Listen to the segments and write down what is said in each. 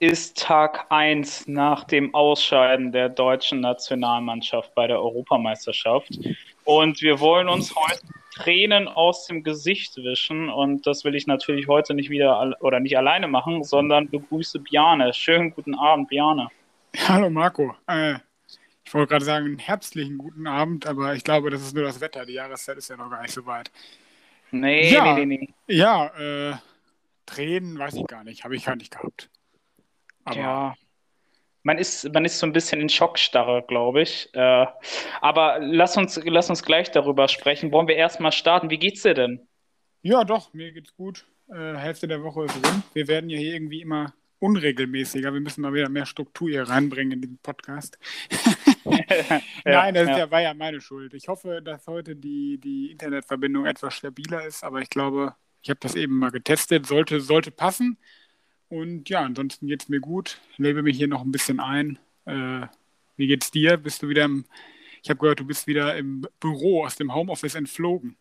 ist Tag 1 nach dem Ausscheiden der deutschen Nationalmannschaft bei der Europameisterschaft. Und wir wollen uns heute Tränen aus dem Gesicht wischen. Und das will ich natürlich heute nicht wieder oder nicht alleine machen, sondern begrüße Bjane. Schönen guten Abend, Bjane. Hallo Marco. Äh, ich wollte gerade sagen, einen herbstlichen guten Abend, aber ich glaube, das ist nur das Wetter. Die Jahreszeit ist ja noch gar nicht so weit. Nee, ja, nee, nee, nee. Ja, äh, Tränen weiß ich gar nicht. Habe ich gar nicht gehabt. Aber ja. Man ist, man ist so ein bisschen in Schockstarre, glaube ich. Äh, aber lass uns, lass uns gleich darüber sprechen. Wollen wir erstmal starten? Wie geht's dir denn? Ja, doch, mir geht's gut. Äh, Hälfte der Woche ist rum. Wir werden ja hier irgendwie immer unregelmäßiger. Wir müssen mal wieder mehr Struktur hier reinbringen in den Podcast. Nein, das ja. Ja, war ja meine Schuld. Ich hoffe, dass heute die, die Internetverbindung etwas stabiler ist, aber ich glaube, ich habe das eben mal getestet. Sollte, sollte passen. Und ja, ansonsten geht es mir gut. Ich lebe mich hier noch ein bisschen ein. Äh, wie geht's dir? Bist du wieder im. Ich habe gehört, du bist wieder im Büro aus dem Homeoffice entflogen.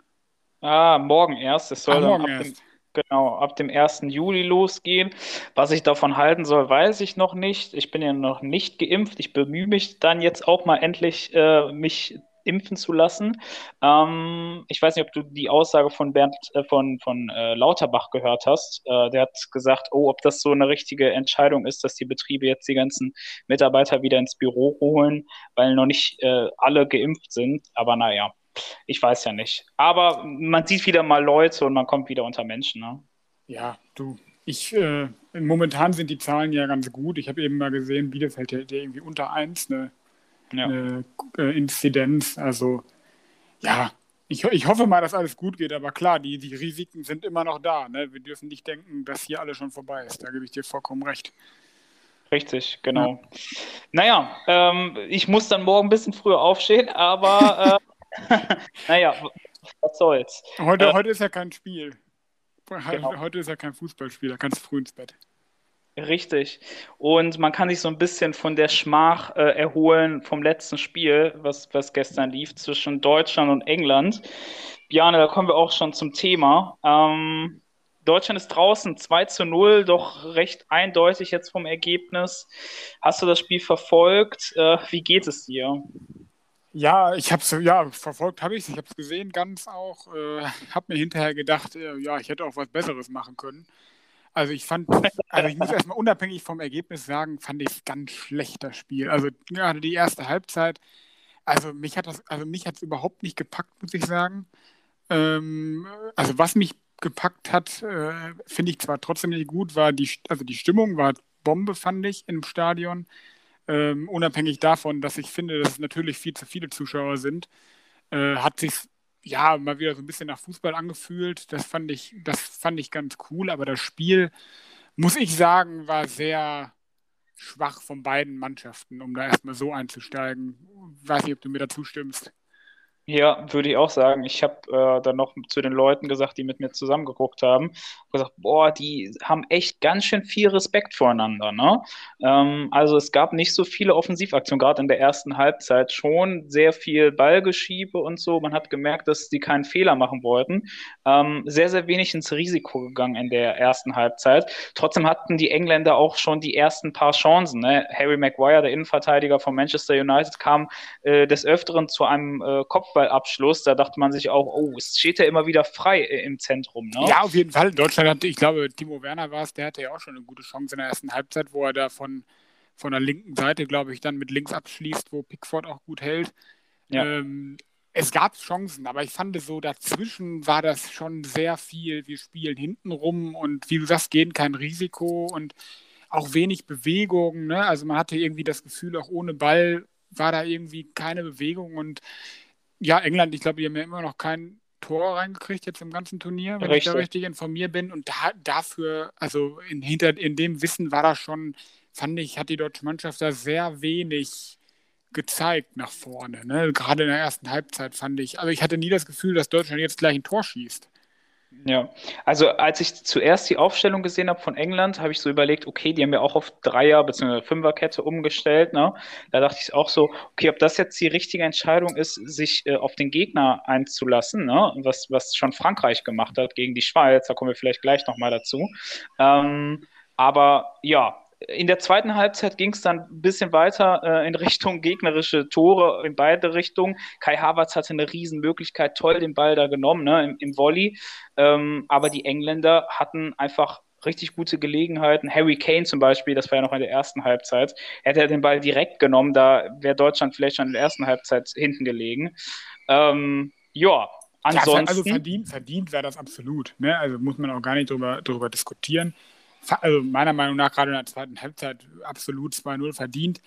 Ah, morgen erst. Es soll ah, morgen ab erst. Dem, genau, ab dem 1. Juli losgehen. Was ich davon halten soll, weiß ich noch nicht. Ich bin ja noch nicht geimpft. Ich bemühe mich dann jetzt auch mal endlich, äh, mich impfen zu lassen. Ähm, ich weiß nicht, ob du die Aussage von Bernd äh, von, von äh, Lauterbach gehört hast. Äh, der hat gesagt, oh, ob das so eine richtige Entscheidung ist, dass die Betriebe jetzt die ganzen Mitarbeiter wieder ins Büro holen, weil noch nicht äh, alle geimpft sind. Aber naja, ich weiß ja nicht. Aber man sieht wieder mal Leute und man kommt wieder unter Menschen. Ne? Ja, du, ich, äh, momentan sind die Zahlen ja ganz gut. Ich habe eben mal gesehen, Bielefeld hält ja irgendwie unter 1 eine ja. eine äh, Inzidenz. Also ja, ich, ich hoffe mal, dass alles gut geht, aber klar, die, die Risiken sind immer noch da. Ne? Wir dürfen nicht denken, dass hier alles schon vorbei ist. Da gebe ich dir vollkommen recht. Richtig, genau. Ja. Naja, ähm, ich muss dann morgen ein bisschen früher aufstehen, aber äh, naja, was soll's. Heute, äh, heute ist ja kein Spiel. Genau. Heute ist ja kein Fußballspiel, da kannst du früh ins Bett. Richtig. Und man kann sich so ein bisschen von der Schmach äh, erholen vom letzten Spiel, was, was gestern lief, zwischen Deutschland und England. Bjane, da kommen wir auch schon zum Thema. Ähm, Deutschland ist draußen 2 zu 0, doch recht eindeutig jetzt vom Ergebnis. Hast du das Spiel verfolgt? Äh, wie geht es dir? Ja, ich habe es ja verfolgt, habe ich es. Ich habe es gesehen, ganz auch. Äh, habe mir hinterher gedacht, äh, ja, ich hätte auch was Besseres machen können. Also ich fand, also ich muss erstmal unabhängig vom Ergebnis sagen, fand ich es ganz schlecht, das Spiel. Also gerade die erste Halbzeit, also mich hat das, also mich hat es überhaupt nicht gepackt, muss ich sagen. Ähm, also was mich gepackt hat, äh, finde ich zwar trotzdem nicht gut, war die, also die Stimmung war Bombe, fand ich, im Stadion. Ähm, unabhängig davon, dass ich finde, dass es natürlich viel zu viele Zuschauer sind, äh, hat sich ja, mal wieder so ein bisschen nach Fußball angefühlt. Das fand ich, das fand ich ganz cool, aber das Spiel, muss ich sagen, war sehr schwach von beiden Mannschaften, um da erstmal so einzusteigen. Weiß nicht, ob du mir dazu stimmst. Ja, würde ich auch sagen. Ich habe äh, dann noch zu den Leuten gesagt, die mit mir zusammengeguckt haben, gesagt, boah, die haben echt ganz schön viel Respekt voreinander. Ne? Ähm, also es gab nicht so viele Offensivaktionen, gerade in der ersten Halbzeit schon sehr viel Ballgeschiebe und so. Man hat gemerkt, dass die keinen Fehler machen wollten. Ähm, sehr, sehr wenig ins Risiko gegangen in der ersten Halbzeit. Trotzdem hatten die Engländer auch schon die ersten paar Chancen. Ne? Harry Maguire, der Innenverteidiger von Manchester United, kam äh, des Öfteren zu einem äh, Kopf Fußballabschluss, da dachte man sich auch, oh, es steht ja immer wieder frei äh, im Zentrum. Ne? Ja, auf jeden Fall. Deutschland hatte, ich glaube, Timo Werner war es, der hatte ja auch schon eine gute Chance in der ersten Halbzeit, wo er da von, von der linken Seite, glaube ich, dann mit links abschließt, wo Pickford auch gut hält. Ja. Ähm, es gab Chancen, aber ich fand so, dazwischen war das schon sehr viel. Wir spielen hinten rum und wie du sagst, gehen kein Risiko und auch wenig Bewegung. Ne? Also man hatte irgendwie das Gefühl, auch ohne Ball war da irgendwie keine Bewegung und ja, England, ich glaube, die haben ja immer noch kein Tor reingekriegt jetzt im ganzen Turnier, wenn richtig. ich da richtig informiert bin. Und da, dafür, also in, hinter, in dem Wissen war das schon, fand ich, hat die deutsche Mannschaft da sehr wenig gezeigt nach vorne. Ne? Gerade in der ersten Halbzeit fand ich. Also ich hatte nie das Gefühl, dass Deutschland jetzt gleich ein Tor schießt. Ja, also als ich zuerst die Aufstellung gesehen habe von England, habe ich so überlegt, okay, die haben ja auch auf Dreier- bzw. Fünferkette umgestellt. Ne? Da dachte ich auch so, okay, ob das jetzt die richtige Entscheidung ist, sich äh, auf den Gegner einzulassen, ne? was, was schon Frankreich gemacht hat gegen die Schweiz, da kommen wir vielleicht gleich nochmal dazu. Ähm, aber ja, in der zweiten Halbzeit ging es dann ein bisschen weiter äh, in Richtung gegnerische Tore in beide Richtungen. Kai Havertz hatte eine Riesenmöglichkeit, toll den Ball da genommen, ne, im, im Volley. Ähm, aber die Engländer hatten einfach richtig gute Gelegenheiten. Harry Kane zum Beispiel, das war ja noch in der ersten Halbzeit, hätte er den Ball direkt genommen, da wäre Deutschland vielleicht schon in der ersten Halbzeit hinten gelegen. Ähm, ja, ansonsten. Ja, also verdient, verdient wäre das absolut. Ne? Also muss man auch gar nicht drüber, drüber diskutieren also meiner Meinung nach gerade in der zweiten Halbzeit absolut 2-0 verdient.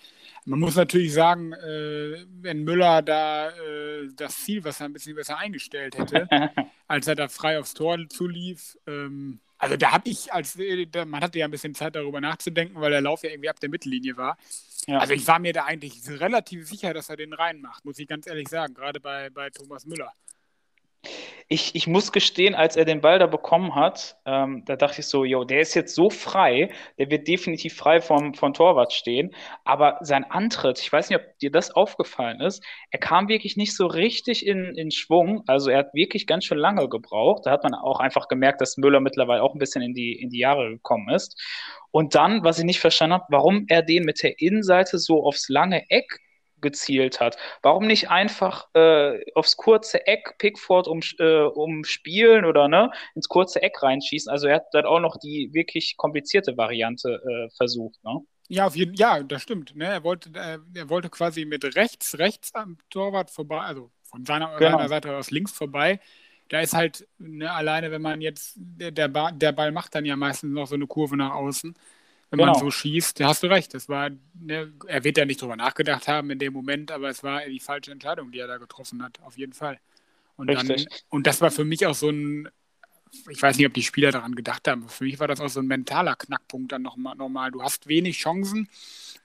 Man muss natürlich sagen, äh, wenn Müller da äh, das Ziel, was er ein bisschen besser eingestellt hätte, als er da frei aufs Tor zulief, ähm, also da habe ich, als da, man hatte ja ein bisschen Zeit darüber nachzudenken, weil der Lauf ja irgendwie ab der Mittellinie war. Ja. Also ich war mir da eigentlich relativ sicher, dass er den reinmacht, muss ich ganz ehrlich sagen, gerade bei, bei Thomas Müller ich, ich muss gestehen, als er den Ball da bekommen hat, ähm, da dachte ich so, yo, der ist jetzt so frei, der wird definitiv frei vom, vom Torwart stehen. Aber sein Antritt, ich weiß nicht, ob dir das aufgefallen ist, er kam wirklich nicht so richtig in, in Schwung. Also er hat wirklich ganz schön lange gebraucht. Da hat man auch einfach gemerkt, dass Müller mittlerweile auch ein bisschen in die, in die Jahre gekommen ist. Und dann, was ich nicht verstanden habe, warum er den mit der Innenseite so aufs lange Eck gezielt hat. Warum nicht einfach äh, aufs kurze Eck Pickford um, äh, umspielen oder ne, ins kurze Eck reinschießen? Also er hat dann auch noch die wirklich komplizierte Variante äh, versucht. Ne? Ja, auf jeden, ja, das stimmt. Ne? Er, wollte, äh, er wollte quasi mit rechts, rechts am Torwart vorbei, also von seiner, genau. seiner Seite aus links vorbei. Da ist halt ne, alleine, wenn man jetzt, der, der, der Ball macht dann ja meistens noch so eine Kurve nach außen wenn genau. man so schießt. Da hast du recht. Das war, ne, er wird ja nicht drüber nachgedacht haben in dem Moment, aber es war die falsche Entscheidung, die er da getroffen hat, auf jeden Fall. Und, Richtig. dann, und das war für mich auch so ein, ich weiß nicht, ob die Spieler daran gedacht haben, für mich war das auch so ein mentaler Knackpunkt dann nochmal. Noch du hast wenig Chancen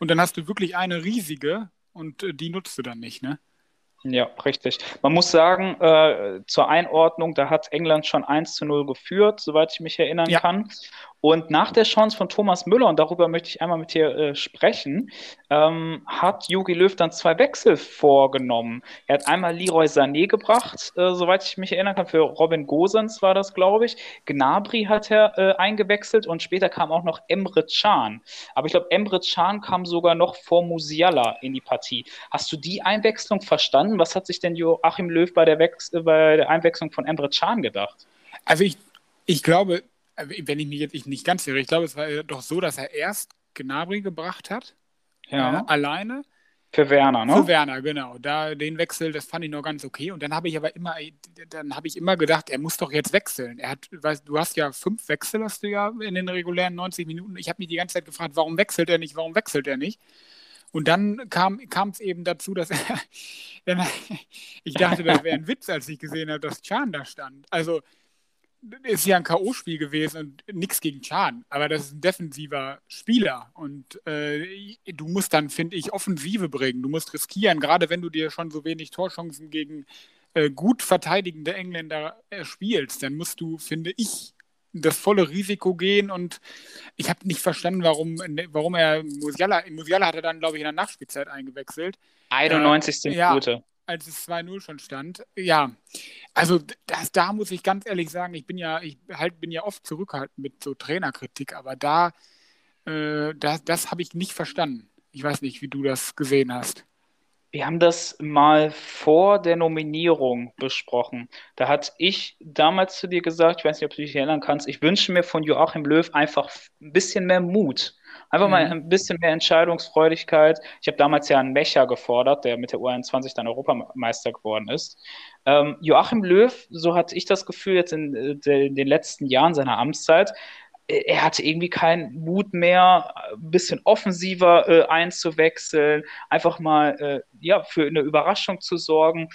und dann hast du wirklich eine riesige und äh, die nutzt du dann nicht, ne? Ja, richtig. Man muss sagen, äh, zur Einordnung, da hat England schon 1 zu 0 geführt, soweit ich mich erinnern ja. kann. Und nach der Chance von Thomas Müller, und darüber möchte ich einmal mit dir äh, sprechen, ähm, hat Jogi Löw dann zwei Wechsel vorgenommen. Er hat einmal Leroy Sané gebracht, äh, soweit ich mich erinnern kann, für Robin Gosens war das, glaube ich. Gnabry hat er äh, eingewechselt und später kam auch noch Emre Can. Aber ich glaube, Emre Can kam sogar noch vor Musiala in die Partie. Hast du die Einwechslung verstanden? Was hat sich denn Joachim Löw bei der, Wechs bei der Einwechslung von Emre Can gedacht? Also ich, ich glaube, äh, wenn ich mich jetzt nicht ganz irre, ich glaube, es war doch so, dass er erst Gnabry gebracht hat, ja. äh, alleine. Für Werner, ne? Für Werner, genau. Da den Wechsel, das fand ich noch ganz okay. Und dann habe ich aber immer, dann habe ich immer gedacht, er muss doch jetzt wechseln. Er hat, weißt, du hast ja fünf Wechsel, hast du ja in den regulären 90 Minuten. Ich habe mich die ganze Zeit gefragt, warum wechselt er nicht, warum wechselt er nicht? Und dann kam es eben dazu, dass er, ich dachte, das wäre ein Witz, als ich gesehen habe, dass Chan da stand. Also ist ja ein K.O.-Spiel gewesen und nichts gegen Chan, aber das ist ein defensiver Spieler und äh, du musst dann, finde ich, Offensive bringen. Du musst riskieren, gerade wenn du dir schon so wenig Torchancen gegen äh, gut verteidigende Engländer erspielst, dann musst du, finde ich, das volle Risiko gehen und ich habe nicht verstanden, warum, warum er Musiala, Musiala hat er dann, glaube ich, in der Nachspielzeit eingewechselt. 91. Äh. Ja, als es 2-0 schon stand. Ja, also das, da muss ich ganz ehrlich sagen, ich bin ja, ich halt bin ja oft zurückhaltend mit so Trainerkritik, aber da, äh, das, das habe ich nicht verstanden. Ich weiß nicht, wie du das gesehen hast. Wir haben das mal vor der Nominierung besprochen. Da hatte ich damals zu dir gesagt, ich weiß nicht, ob du dich erinnern kannst, ich wünsche mir von Joachim Löw einfach ein bisschen mehr Mut. Einfach mhm. mal ein bisschen mehr Entscheidungsfreudigkeit. Ich habe damals ja einen Mecher gefordert, der mit der U21 dann Europameister geworden ist. Ähm, Joachim Löw, so hatte ich das Gefühl jetzt in, äh, in den letzten Jahren seiner Amtszeit, äh, er hatte irgendwie keinen Mut mehr, ein bisschen offensiver äh, einzuwechseln, einfach mal äh, ja, für eine Überraschung zu sorgen.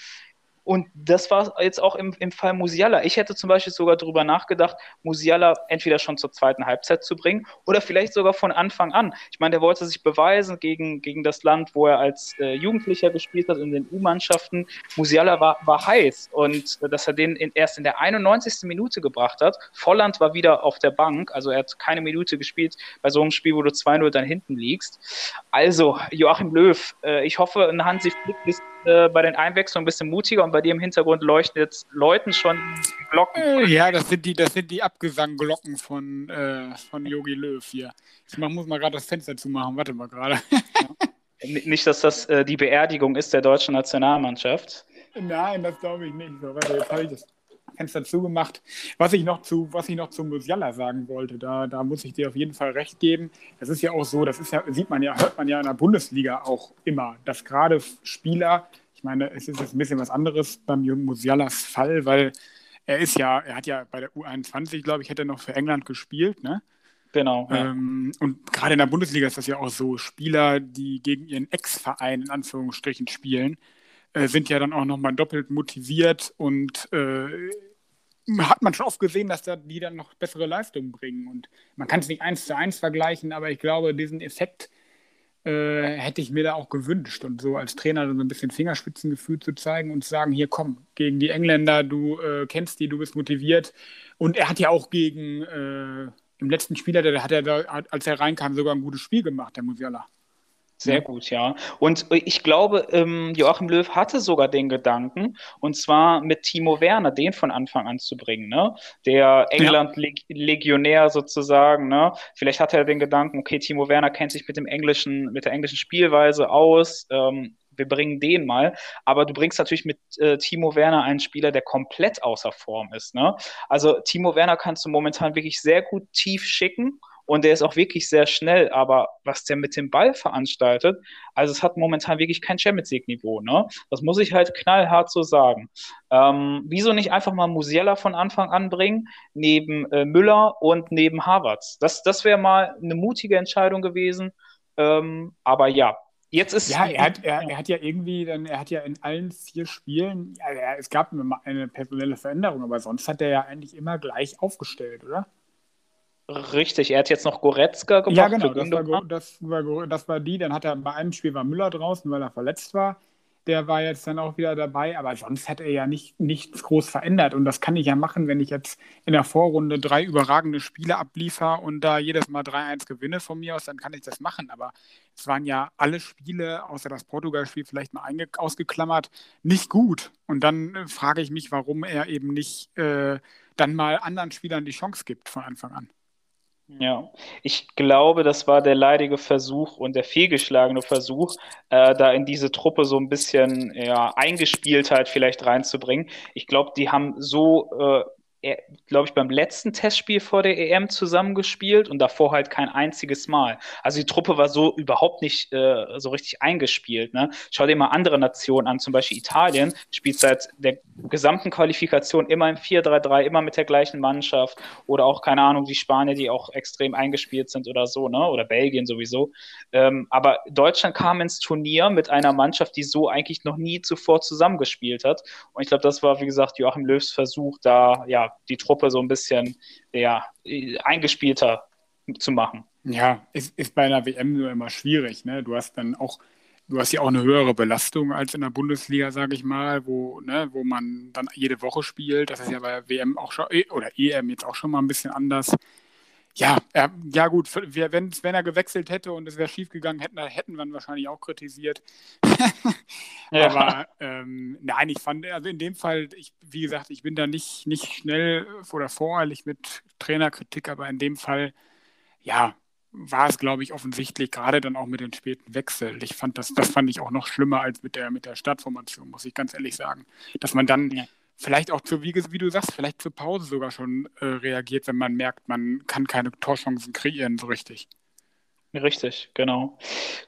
Und das war jetzt auch im, im Fall Musiala. Ich hätte zum Beispiel sogar darüber nachgedacht, Musiala entweder schon zur zweiten Halbzeit zu bringen oder vielleicht sogar von Anfang an. Ich meine, der wollte sich beweisen gegen, gegen das Land, wo er als äh, Jugendlicher gespielt hat, in den U-Mannschaften. Musiala war, war heiß und äh, dass er den in, erst in der 91. Minute gebracht hat. Volland war wieder auf der Bank, also er hat keine Minute gespielt bei so einem Spiel, wo du 2-0 dann hinten liegst. Also, Joachim Löw, äh, ich hoffe, ein Hansi Flick äh, bei den Einwechslungen ein bisschen mutiger und bei dir im Hintergrund leuchten jetzt Leuten schon Glocken. Äh, ja, das sind die, das sind die Abgesangglocken von, äh, von Yogi Löw hier. Ich mach, muss mal gerade das Fenster zumachen, warte mal gerade. Nicht, dass das äh, die Beerdigung ist der deutschen Nationalmannschaft. Nein, das glaube ich nicht. So, warte, jetzt habe ich das Fenster zugemacht. Was ich noch zu, was ich noch zu Musiala sagen wollte, da, da muss ich dir auf jeden Fall recht geben. Das ist ja auch so, das ist ja, sieht man ja, hört man ja in der Bundesliga auch immer, dass gerade Spieler, ich meine, es ist jetzt ein bisschen was anderes beim jungen Musialas Fall, weil er ist ja, er hat ja bei der U21, glaube ich, hätte er noch für England gespielt, ne? Genau. Ja. Ähm, und gerade in der Bundesliga ist das ja auch so, Spieler, die gegen ihren Ex-Verein in Anführungsstrichen spielen, äh, sind ja dann auch nochmal doppelt motiviert und äh, hat man schon oft gesehen, dass da die dann noch bessere Leistungen bringen. Und man kann es nicht eins zu eins vergleichen, aber ich glaube, diesen Effekt äh, hätte ich mir da auch gewünscht. Und so als Trainer so ein bisschen Fingerspitzengefühl zu zeigen und zu sagen, hier komm, gegen die Engländer, du äh, kennst die, du bist motiviert. Und er hat ja auch gegen äh, im letzten Spieler, der hat er da, als er reinkam, sogar ein gutes Spiel gemacht, der Musiala. Sehr gut, ja. Und ich glaube, ähm, Joachim Löw hatte sogar den Gedanken, und zwar mit Timo Werner, den von Anfang an zu bringen, ne? Der England-Legionär sozusagen, ne? Vielleicht hatte er den Gedanken, okay, Timo Werner kennt sich mit dem englischen, mit der englischen Spielweise aus. Ähm, wir bringen den mal. Aber du bringst natürlich mit äh, Timo Werner einen Spieler, der komplett außer Form ist. Ne? Also Timo Werner kannst du momentan wirklich sehr gut tief schicken und der ist auch wirklich sehr schnell, aber was der mit dem Ball veranstaltet, also es hat momentan wirklich kein Champions League-Niveau, ne? Das muss ich halt knallhart so sagen. Ähm, wieso nicht einfach mal Musiella von Anfang an bringen, neben äh, Müller und neben Havertz? Das, das wäre mal eine mutige Entscheidung gewesen. Ähm, aber ja, Jetzt ist ja, er hat, er, er, hat ja irgendwie, dann, er hat ja in allen vier Spielen, ja, er, es gab eine, eine, personelle Veränderung, aber sonst hat er ja eigentlich immer gleich aufgestellt, oder? Richtig, er hat jetzt noch Goretzka gemacht. Ja, genau, das war, das, war, das war die. Dann hat er bei einem Spiel war Müller draußen, weil er verletzt war. Der war jetzt dann auch wieder dabei, aber sonst hat er ja nicht, nichts groß verändert. Und das kann ich ja machen, wenn ich jetzt in der Vorrunde drei überragende Spiele abliefer und da jedes Mal 3-1 gewinne von mir aus, dann kann ich das machen. Aber es waren ja alle Spiele, außer das Portugal-Spiel vielleicht mal ausgeklammert, nicht gut. Und dann äh, frage ich mich, warum er eben nicht äh, dann mal anderen Spielern die Chance gibt von Anfang an. Ja, ich glaube, das war der leidige Versuch und der fehlgeschlagene Versuch, äh, da in diese Truppe so ein bisschen ja, Eingespieltheit vielleicht reinzubringen. Ich glaube, die haben so äh, glaube ich, beim letzten Testspiel vor der EM zusammengespielt und davor halt kein einziges Mal. Also die Truppe war so überhaupt nicht äh, so richtig eingespielt. Ne? Schau dir mal andere Nationen an, zum Beispiel Italien spielt seit der gesamten Qualifikation immer im 4-3-3, immer mit der gleichen Mannschaft oder auch, keine Ahnung, die Spanier, die auch extrem eingespielt sind oder so, ne? oder Belgien sowieso. Ähm, aber Deutschland kam ins Turnier mit einer Mannschaft, die so eigentlich noch nie zuvor zusammengespielt hat. Und ich glaube, das war, wie gesagt, Joachim Löws Versuch, da ja die Truppe so ein bisschen ja, eingespielter zu machen. Ja, ist, ist bei einer WM nur immer schwierig. Ne? Du hast dann auch, du hast ja auch eine höhere Belastung als in der Bundesliga, sage ich mal, wo, ne, wo man dann jede Woche spielt. Das ist ja bei WM auch schon, eh, oder EM jetzt auch schon mal ein bisschen anders. Ja, er, ja gut, wenn, wenn er gewechselt hätte und es wäre schief gegangen, hätten, hätten wir ihn wahrscheinlich auch kritisiert. ja. Aber ähm, nein, ich fand, also in dem Fall, ich, wie gesagt, ich bin da nicht, nicht schnell oder voreilig mit Trainerkritik, aber in dem Fall, ja, war es, glaube ich, offensichtlich, gerade dann auch mit den späten Wechsel. Ich fand das, das fand ich auch noch schlimmer als mit der, mit der Startformation, muss ich ganz ehrlich sagen. Dass man dann ja vielleicht auch zu, wie, wie, du sagst, vielleicht zur Pause sogar schon äh, reagiert, wenn man merkt, man kann keine Torchancen kreieren so richtig. Richtig, genau.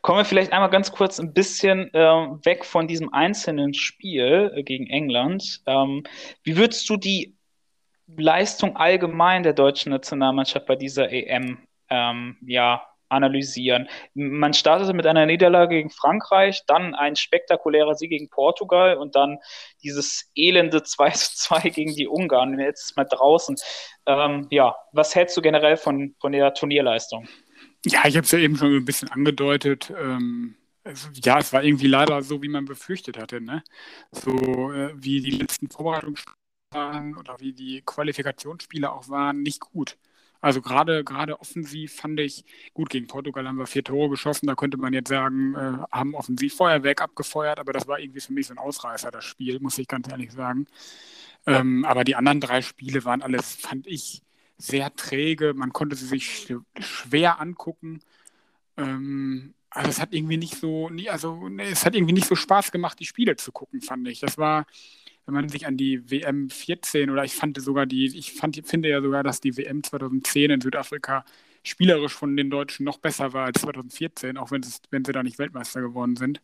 Kommen wir vielleicht einmal ganz kurz ein bisschen äh, weg von diesem einzelnen Spiel äh, gegen England. Ähm, wie würdest du die Leistung allgemein der deutschen Nationalmannschaft bei dieser EM ähm, ja, analysieren. Man startete mit einer Niederlage gegen Frankreich, dann ein spektakulärer Sieg gegen Portugal und dann dieses elende 2 zu 2 gegen die Ungarn. Jetzt ist mal draußen. Ähm, ja, was hältst du generell von, von der Turnierleistung? Ja, ich habe es ja eben schon ein bisschen angedeutet. Ähm, ja, es war irgendwie leider so, wie man befürchtet hatte. Ne? So äh, wie die letzten Vorbereitungsspiele waren oder wie die Qualifikationsspiele auch waren, nicht gut. Also gerade gerade offensiv fand ich, gut, gegen Portugal haben wir vier Tore geschossen, da könnte man jetzt sagen, äh, haben offensiv Feuerwerk abgefeuert, aber das war irgendwie für mich so ein Ausreißer, das Spiel, muss ich ganz ehrlich sagen. Ähm, aber die anderen drei Spiele waren alles, fand ich, sehr träge. Man konnte sie sich schwer angucken. Ähm, also es hat irgendwie nicht so, also es hat irgendwie nicht so Spaß gemacht, die Spiele zu gucken, fand ich. Das war, wenn man sich an die WM 14 oder ich fand sogar die, ich fand, finde ja sogar, dass die WM 2010 in Südafrika spielerisch von den Deutschen noch besser war als 2014, auch wenn, es, wenn sie da nicht Weltmeister geworden sind.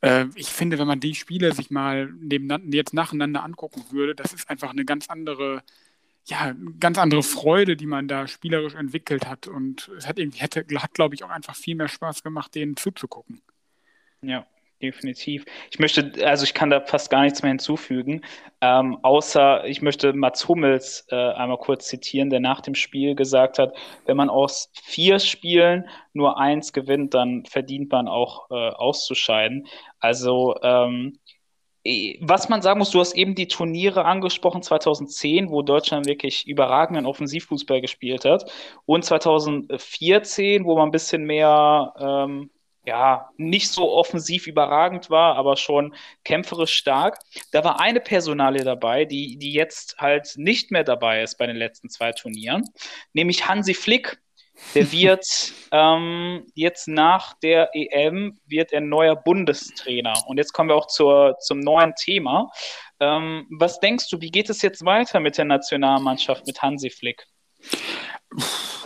Äh, ich finde, wenn man die Spiele sich mal nebeneinander, jetzt nacheinander angucken würde, das ist einfach eine ganz andere ja, ganz andere Freude, die man da spielerisch entwickelt hat. Und es hat irgendwie, hätte, hat, glaube ich, auch einfach viel mehr Spaß gemacht, denen zuzugucken. Ja, definitiv. Ich möchte, also ich kann da fast gar nichts mehr hinzufügen, ähm, außer ich möchte Mats Hummels äh, einmal kurz zitieren, der nach dem Spiel gesagt hat, wenn man aus vier Spielen nur eins gewinnt, dann verdient man auch äh, auszuscheiden. Also ähm, was man sagen muss, du hast eben die Turniere angesprochen, 2010, wo Deutschland wirklich überragenden Offensivfußball gespielt hat. Und 2014, wo man ein bisschen mehr, ähm, ja, nicht so offensiv überragend war, aber schon kämpferisch stark. Da war eine Personalie dabei, die, die jetzt halt nicht mehr dabei ist bei den letzten zwei Turnieren, nämlich Hansi Flick der wird ähm, jetzt nach der EM wird er neuer Bundestrainer. Und jetzt kommen wir auch zur, zum neuen Thema. Ähm, was denkst du, wie geht es jetzt weiter mit der Nationalmannschaft mit Hansi Flick?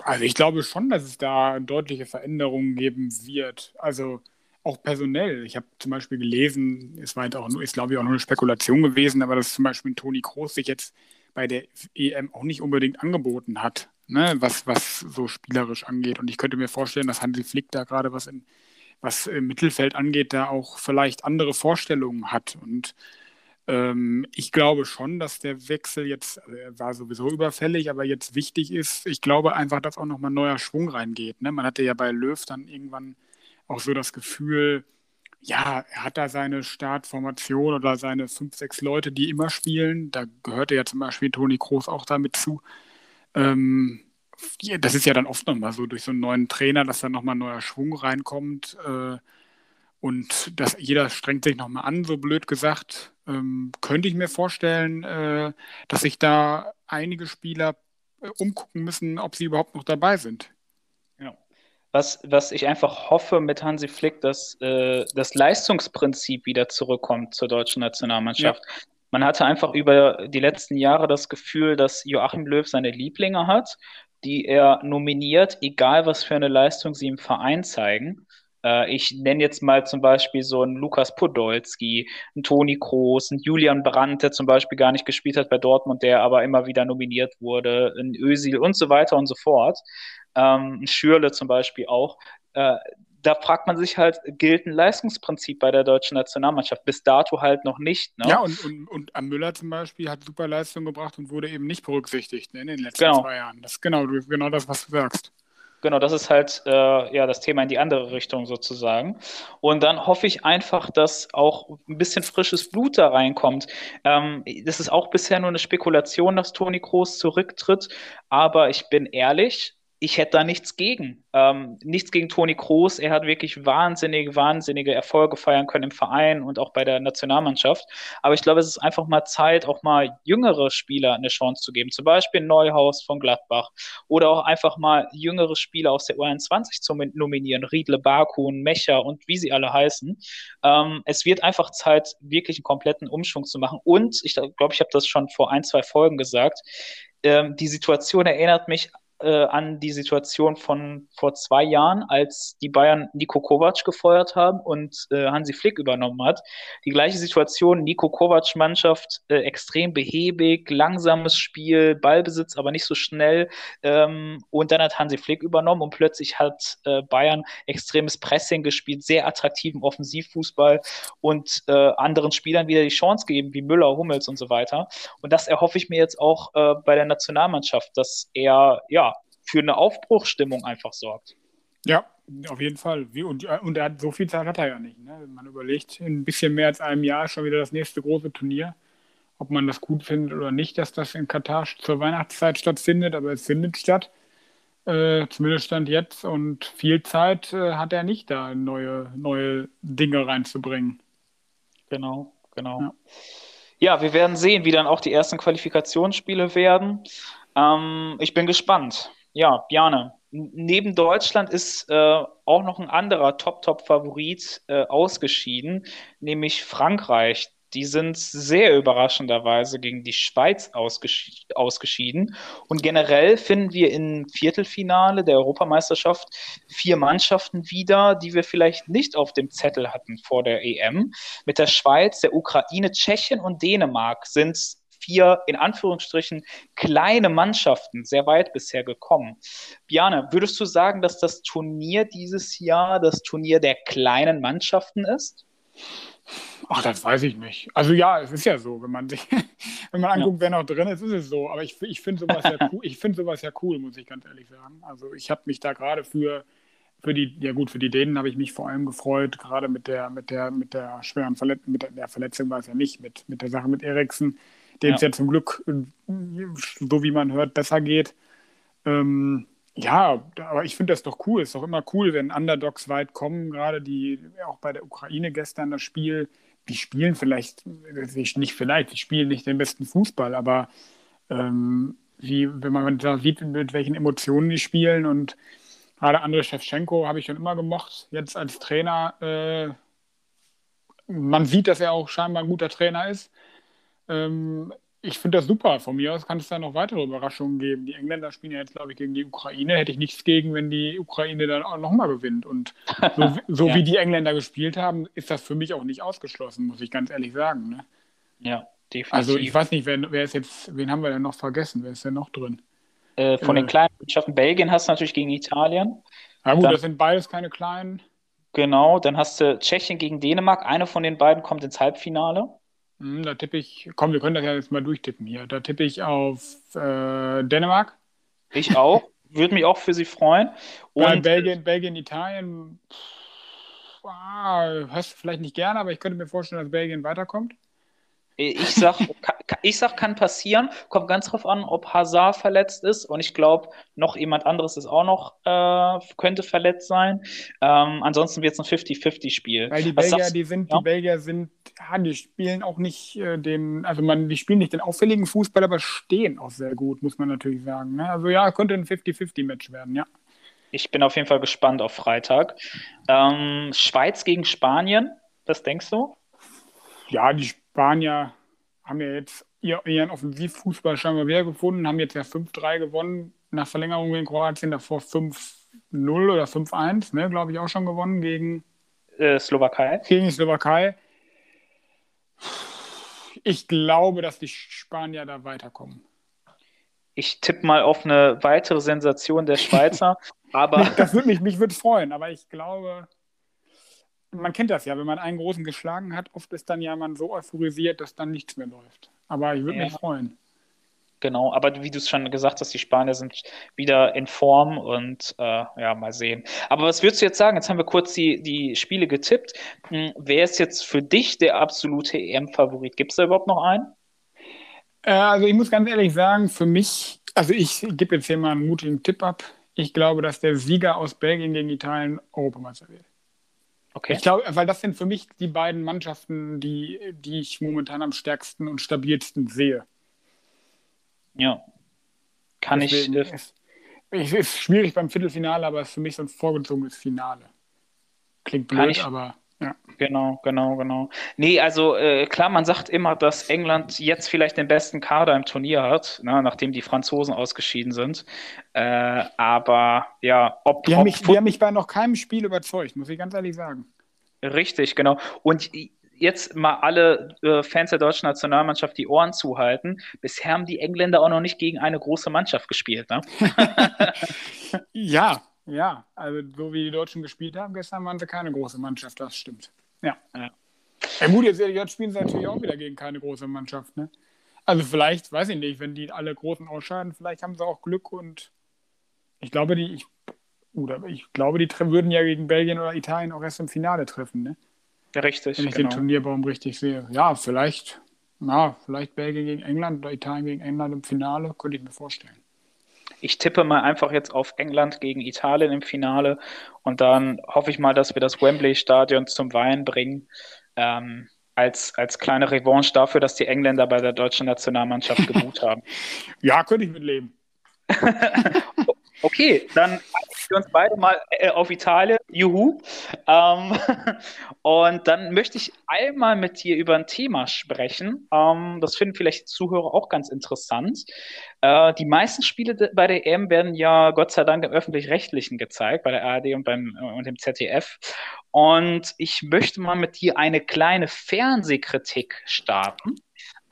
Also ich glaube schon, dass es da deutliche Veränderungen geben wird. Also auch personell. Ich habe zum Beispiel gelesen, es war halt auch nur, ist glaube ich auch nur eine Spekulation gewesen, aber dass zum Beispiel Toni Kroos sich jetzt bei der EM auch nicht unbedingt angeboten hat ne, was, was so spielerisch angeht. Und ich könnte mir vorstellen, dass Hansi Flick da gerade was in was im Mittelfeld angeht, da auch vielleicht andere Vorstellungen hat. Und ähm, ich glaube schon, dass der Wechsel jetzt, also er war sowieso überfällig, aber jetzt wichtig ist. Ich glaube einfach, dass auch nochmal neuer Schwung reingeht. Ne? Man hatte ja bei Löw dann irgendwann auch so das Gefühl, ja, er hat da seine Startformation oder seine fünf, sechs Leute, die immer spielen. Da gehörte ja zum Beispiel Toni Kroos auch damit zu. Ähm, das ist ja dann oft nochmal so durch so einen neuen Trainer, dass da nochmal neuer Schwung reinkommt. Äh, und dass jeder strengt sich nochmal an, so blöd gesagt. Ähm, könnte ich mir vorstellen, äh, dass sich da einige Spieler äh, umgucken müssen, ob sie überhaupt noch dabei sind. Ja. Was, was ich einfach hoffe mit Hansi Flick, dass äh, das Leistungsprinzip wieder zurückkommt zur deutschen Nationalmannschaft. Ja man hatte einfach über die letzten Jahre das Gefühl, dass Joachim Löw seine Lieblinge hat, die er nominiert, egal was für eine Leistung sie im Verein zeigen. Äh, ich nenne jetzt mal zum Beispiel so einen Lukas Podolski, einen Toni Kroos, einen Julian Brandt, der zum Beispiel gar nicht gespielt hat bei Dortmund, der aber immer wieder nominiert wurde, ein Ösil und so weiter und so fort. Ähm, ein Schürle zum Beispiel auch. Äh, da fragt man sich halt, gilt ein Leistungsprinzip bei der deutschen Nationalmannschaft? Bis dato halt noch nicht. Ne? Ja, und, und, und Müller zum Beispiel hat super Leistung gebracht und wurde eben nicht berücksichtigt ne, in den letzten genau. zwei Jahren. Das ist genau, genau das, was du sagst. Genau, das ist halt äh, ja das Thema in die andere Richtung sozusagen. Und dann hoffe ich einfach, dass auch ein bisschen frisches Blut da reinkommt. Ähm, das ist auch bisher nur eine Spekulation, dass Toni Kroos zurücktritt. Aber ich bin ehrlich, ich hätte da nichts gegen. Ähm, nichts gegen Toni Kroos. Er hat wirklich wahnsinnige, wahnsinnige Erfolge feiern können im Verein und auch bei der Nationalmannschaft. Aber ich glaube, es ist einfach mal Zeit, auch mal jüngere Spieler eine Chance zu geben. Zum Beispiel Neuhaus von Gladbach oder auch einfach mal jüngere Spieler aus der U21 zu nominieren. Riedle, Bakun, Mecher und wie sie alle heißen. Ähm, es wird einfach Zeit, wirklich einen kompletten Umschwung zu machen. Und ich glaube, ich habe das schon vor ein, zwei Folgen gesagt. Ähm, die Situation erinnert mich äh, an die Situation von vor zwei Jahren, als die Bayern Nico Kovac gefeuert haben und äh, Hansi Flick übernommen hat. Die gleiche Situation, Nico Kovac Mannschaft äh, extrem behäbig, langsames Spiel, Ballbesitz, aber nicht so schnell. Ähm, und dann hat Hansi Flick übernommen und plötzlich hat äh, Bayern extremes Pressing gespielt, sehr attraktiven Offensivfußball und äh, anderen Spielern wieder die Chance gegeben, wie Müller, Hummels und so weiter. Und das erhoffe ich mir jetzt auch äh, bei der Nationalmannschaft, dass er ja für eine Aufbruchstimmung einfach sorgt. Ja, auf jeden Fall. Und, und er hat, so viel Zeit hat er ja nicht. Ne? Man überlegt, in ein bisschen mehr als einem Jahr schon wieder das nächste große Turnier. Ob man das gut findet oder nicht, dass das in Katar zur Weihnachtszeit stattfindet, aber es findet statt. Äh, zumindest stand jetzt und viel Zeit äh, hat er nicht da, neue, neue Dinge reinzubringen. Genau, genau. Ja. ja. wir werden sehen, wie dann auch die ersten Qualifikationsspiele werden. Ähm, ich bin gespannt. Ja, Bjane, neben Deutschland ist äh, auch noch ein anderer Top-Top-Favorit äh, ausgeschieden, nämlich Frankreich. Die sind sehr überraschenderweise gegen die Schweiz ausgeschi ausgeschieden. Und generell finden wir im Viertelfinale der Europameisterschaft vier Mannschaften wieder, die wir vielleicht nicht auf dem Zettel hatten vor der EM. Mit der Schweiz, der Ukraine, Tschechien und Dänemark sind vier in Anführungsstrichen kleine Mannschaften sehr weit bisher gekommen. Biane, würdest du sagen, dass das Turnier dieses Jahr das Turnier der kleinen Mannschaften ist? Ach, das weiß ich nicht. Also ja, es ist ja so, wenn man sich, wenn man anguckt, ja. wer noch drin ist, ist es so. Aber ich, ich finde sowas ja cool, ich finde sowas ja cool, muss ich ganz ehrlich sagen. Also ich habe mich da gerade für, für die, ja gut, für die Dänen habe ich mich vor allem gefreut, gerade mit der, mit der, mit der schweren Verletzung, mit der, der Verletzung war es ja nicht, mit, mit der Sache mit Eriksen, dem es ja. ja. zum Glück, so wie man hört, besser geht. Ähm, ja, aber ich finde das doch cool. Es Ist doch immer cool, wenn Underdogs weit kommen, gerade die, auch bei der Ukraine gestern das Spiel, die spielen vielleicht, nicht vielleicht, die spielen nicht den besten Fußball, aber ähm, wie, wenn man da sieht, mit welchen Emotionen die spielen und gerade Andrei Shevchenko habe ich schon immer gemocht, jetzt als Trainer. Äh, man sieht, dass er auch scheinbar ein guter Trainer ist. Ähm, ich finde das super. Von mir aus kann es da noch weitere Überraschungen geben. Die Engländer spielen ja jetzt, glaube ich, gegen die Ukraine. Hätte ich nichts gegen, wenn die Ukraine dann auch nochmal gewinnt. Und so, so ja. wie die Engländer gespielt haben, ist das für mich auch nicht ausgeschlossen, muss ich ganz ehrlich sagen. Ne? Ja, definitiv. Also ich weiß nicht, wer, wer ist jetzt, wen haben wir denn noch vergessen? Wer ist denn noch drin? Äh, von äh, den kleinen Mannschaften Belgien hast du natürlich gegen Italien. Ja gut, dann, das sind beides keine kleinen. Genau, dann hast du Tschechien gegen Dänemark. Eine von den beiden kommt ins Halbfinale. Hm, da tippe ich, komm, wir können das ja jetzt mal durchtippen hier. Da tippe ich auf äh, Dänemark. Ich auch. Würde mich auch für sie freuen. Und Bei Belgien, Belgien, Italien, pff, ah, hörst du vielleicht nicht gerne, aber ich könnte mir vorstellen, dass Belgien weiterkommt. Ich sag, ich sag, kann passieren. Kommt ganz drauf an, ob Hazard verletzt ist. Und ich glaube, noch jemand anderes ist auch noch, äh, könnte verletzt sein. Ähm, ansonsten wird es ein 50-50-Spiel. Weil die Belgier, die sind, ja? die Belgier sind, ja, die spielen auch nicht äh, den, also man, die spielen nicht den auffälligen Fußball, aber stehen auch sehr gut, muss man natürlich sagen. Ne? Also ja, könnte ein 50-50-Match werden, ja. Ich bin auf jeden Fall gespannt auf Freitag. Ähm, Schweiz gegen Spanien, was denkst du? Ja, die Spanier haben ja jetzt ihren Offensivfußball scheinbar wieder gefunden, haben jetzt ja 5-3 gewonnen nach Verlängerung in Kroatien, davor 5-0 oder 5-1, ne, glaube ich, auch schon gewonnen gegen äh, Slowakei. Gegen die Slowakei. Ich glaube, dass die Spanier da weiterkommen. Ich tippe mal auf eine weitere Sensation der Schweizer, aber. das würde mich, mich würde freuen, aber ich glaube, man kennt das ja, wenn man einen großen geschlagen hat, oft ist dann ja man so euphorisiert, dass dann nichts mehr läuft. Aber ich würde ja. mich freuen. Genau, aber wie du es schon gesagt hast, die Spanier sind wieder in Form und äh, ja, mal sehen. Aber was würdest du jetzt sagen? Jetzt haben wir kurz die, die Spiele getippt. Hm, wer ist jetzt für dich der absolute EM-Favorit? Gibt es da überhaupt noch einen? Äh, also ich muss ganz ehrlich sagen, für mich, also ich gebe jetzt hier mal einen mutigen Tipp ab. Ich glaube, dass der Sieger aus Belgien gegen Italien Europameister wird. Okay. Ich glaube, weil das sind für mich die beiden Mannschaften, die, die ich momentan am stärksten und stabilsten sehe. Ja. Kann Deswegen ich. Es, es ist schwierig beim Viertelfinale, aber es ist für mich so ein vorgezogenes Finale. Klingt blöd, ich, aber. Ja. Genau, genau, genau. Nee, also äh, klar, man sagt immer, dass England jetzt vielleicht den besten Kader im Turnier hat, ne, nachdem die Franzosen ausgeschieden sind. Äh, aber ja, ob. Die, ob haben mich, die haben mich bei noch keinem Spiel überzeugt, muss ich ganz ehrlich sagen. Richtig, genau. Und jetzt mal alle äh, Fans der deutschen Nationalmannschaft die Ohren zuhalten. Bisher haben die Engländer auch noch nicht gegen eine große Mannschaft gespielt. Ne? ja, ja, also so wie die Deutschen gespielt haben, gestern waren sie keine große Mannschaft, das stimmt. Ja. ja. ja gut, jetzt, jetzt spielen sie natürlich auch wieder gegen keine große Mannschaft, ne? Also vielleicht, weiß ich nicht, wenn die alle Großen ausscheiden, vielleicht haben sie auch Glück und ich glaube, die, ich, oder ich glaube, die würden ja gegen Belgien oder Italien auch erst im Finale treffen, ne? Ja, richtig. Wenn ich genau. den Turnierbaum richtig sehe. Ja, vielleicht, na, vielleicht Belgien gegen England oder Italien gegen England im Finale, könnte ich mir vorstellen. Ich tippe mal einfach jetzt auf England gegen Italien im Finale und dann hoffe ich mal, dass wir das Wembley-Stadion zum Weinen bringen. Ähm, als, als kleine Revanche dafür, dass die Engländer bei der deutschen Nationalmannschaft gebucht haben. Ja, könnte ich mitleben. Okay, dann wir uns beide mal äh, auf Italien. Juhu. Ähm, und dann möchte ich einmal mit dir über ein Thema sprechen. Ähm, das finden vielleicht Zuhörer auch ganz interessant. Äh, die meisten Spiele bei der EM werden ja Gott sei Dank im Öffentlich-Rechtlichen gezeigt, bei der ARD und, beim, äh, und dem ZDF. Und ich möchte mal mit dir eine kleine Fernsehkritik starten.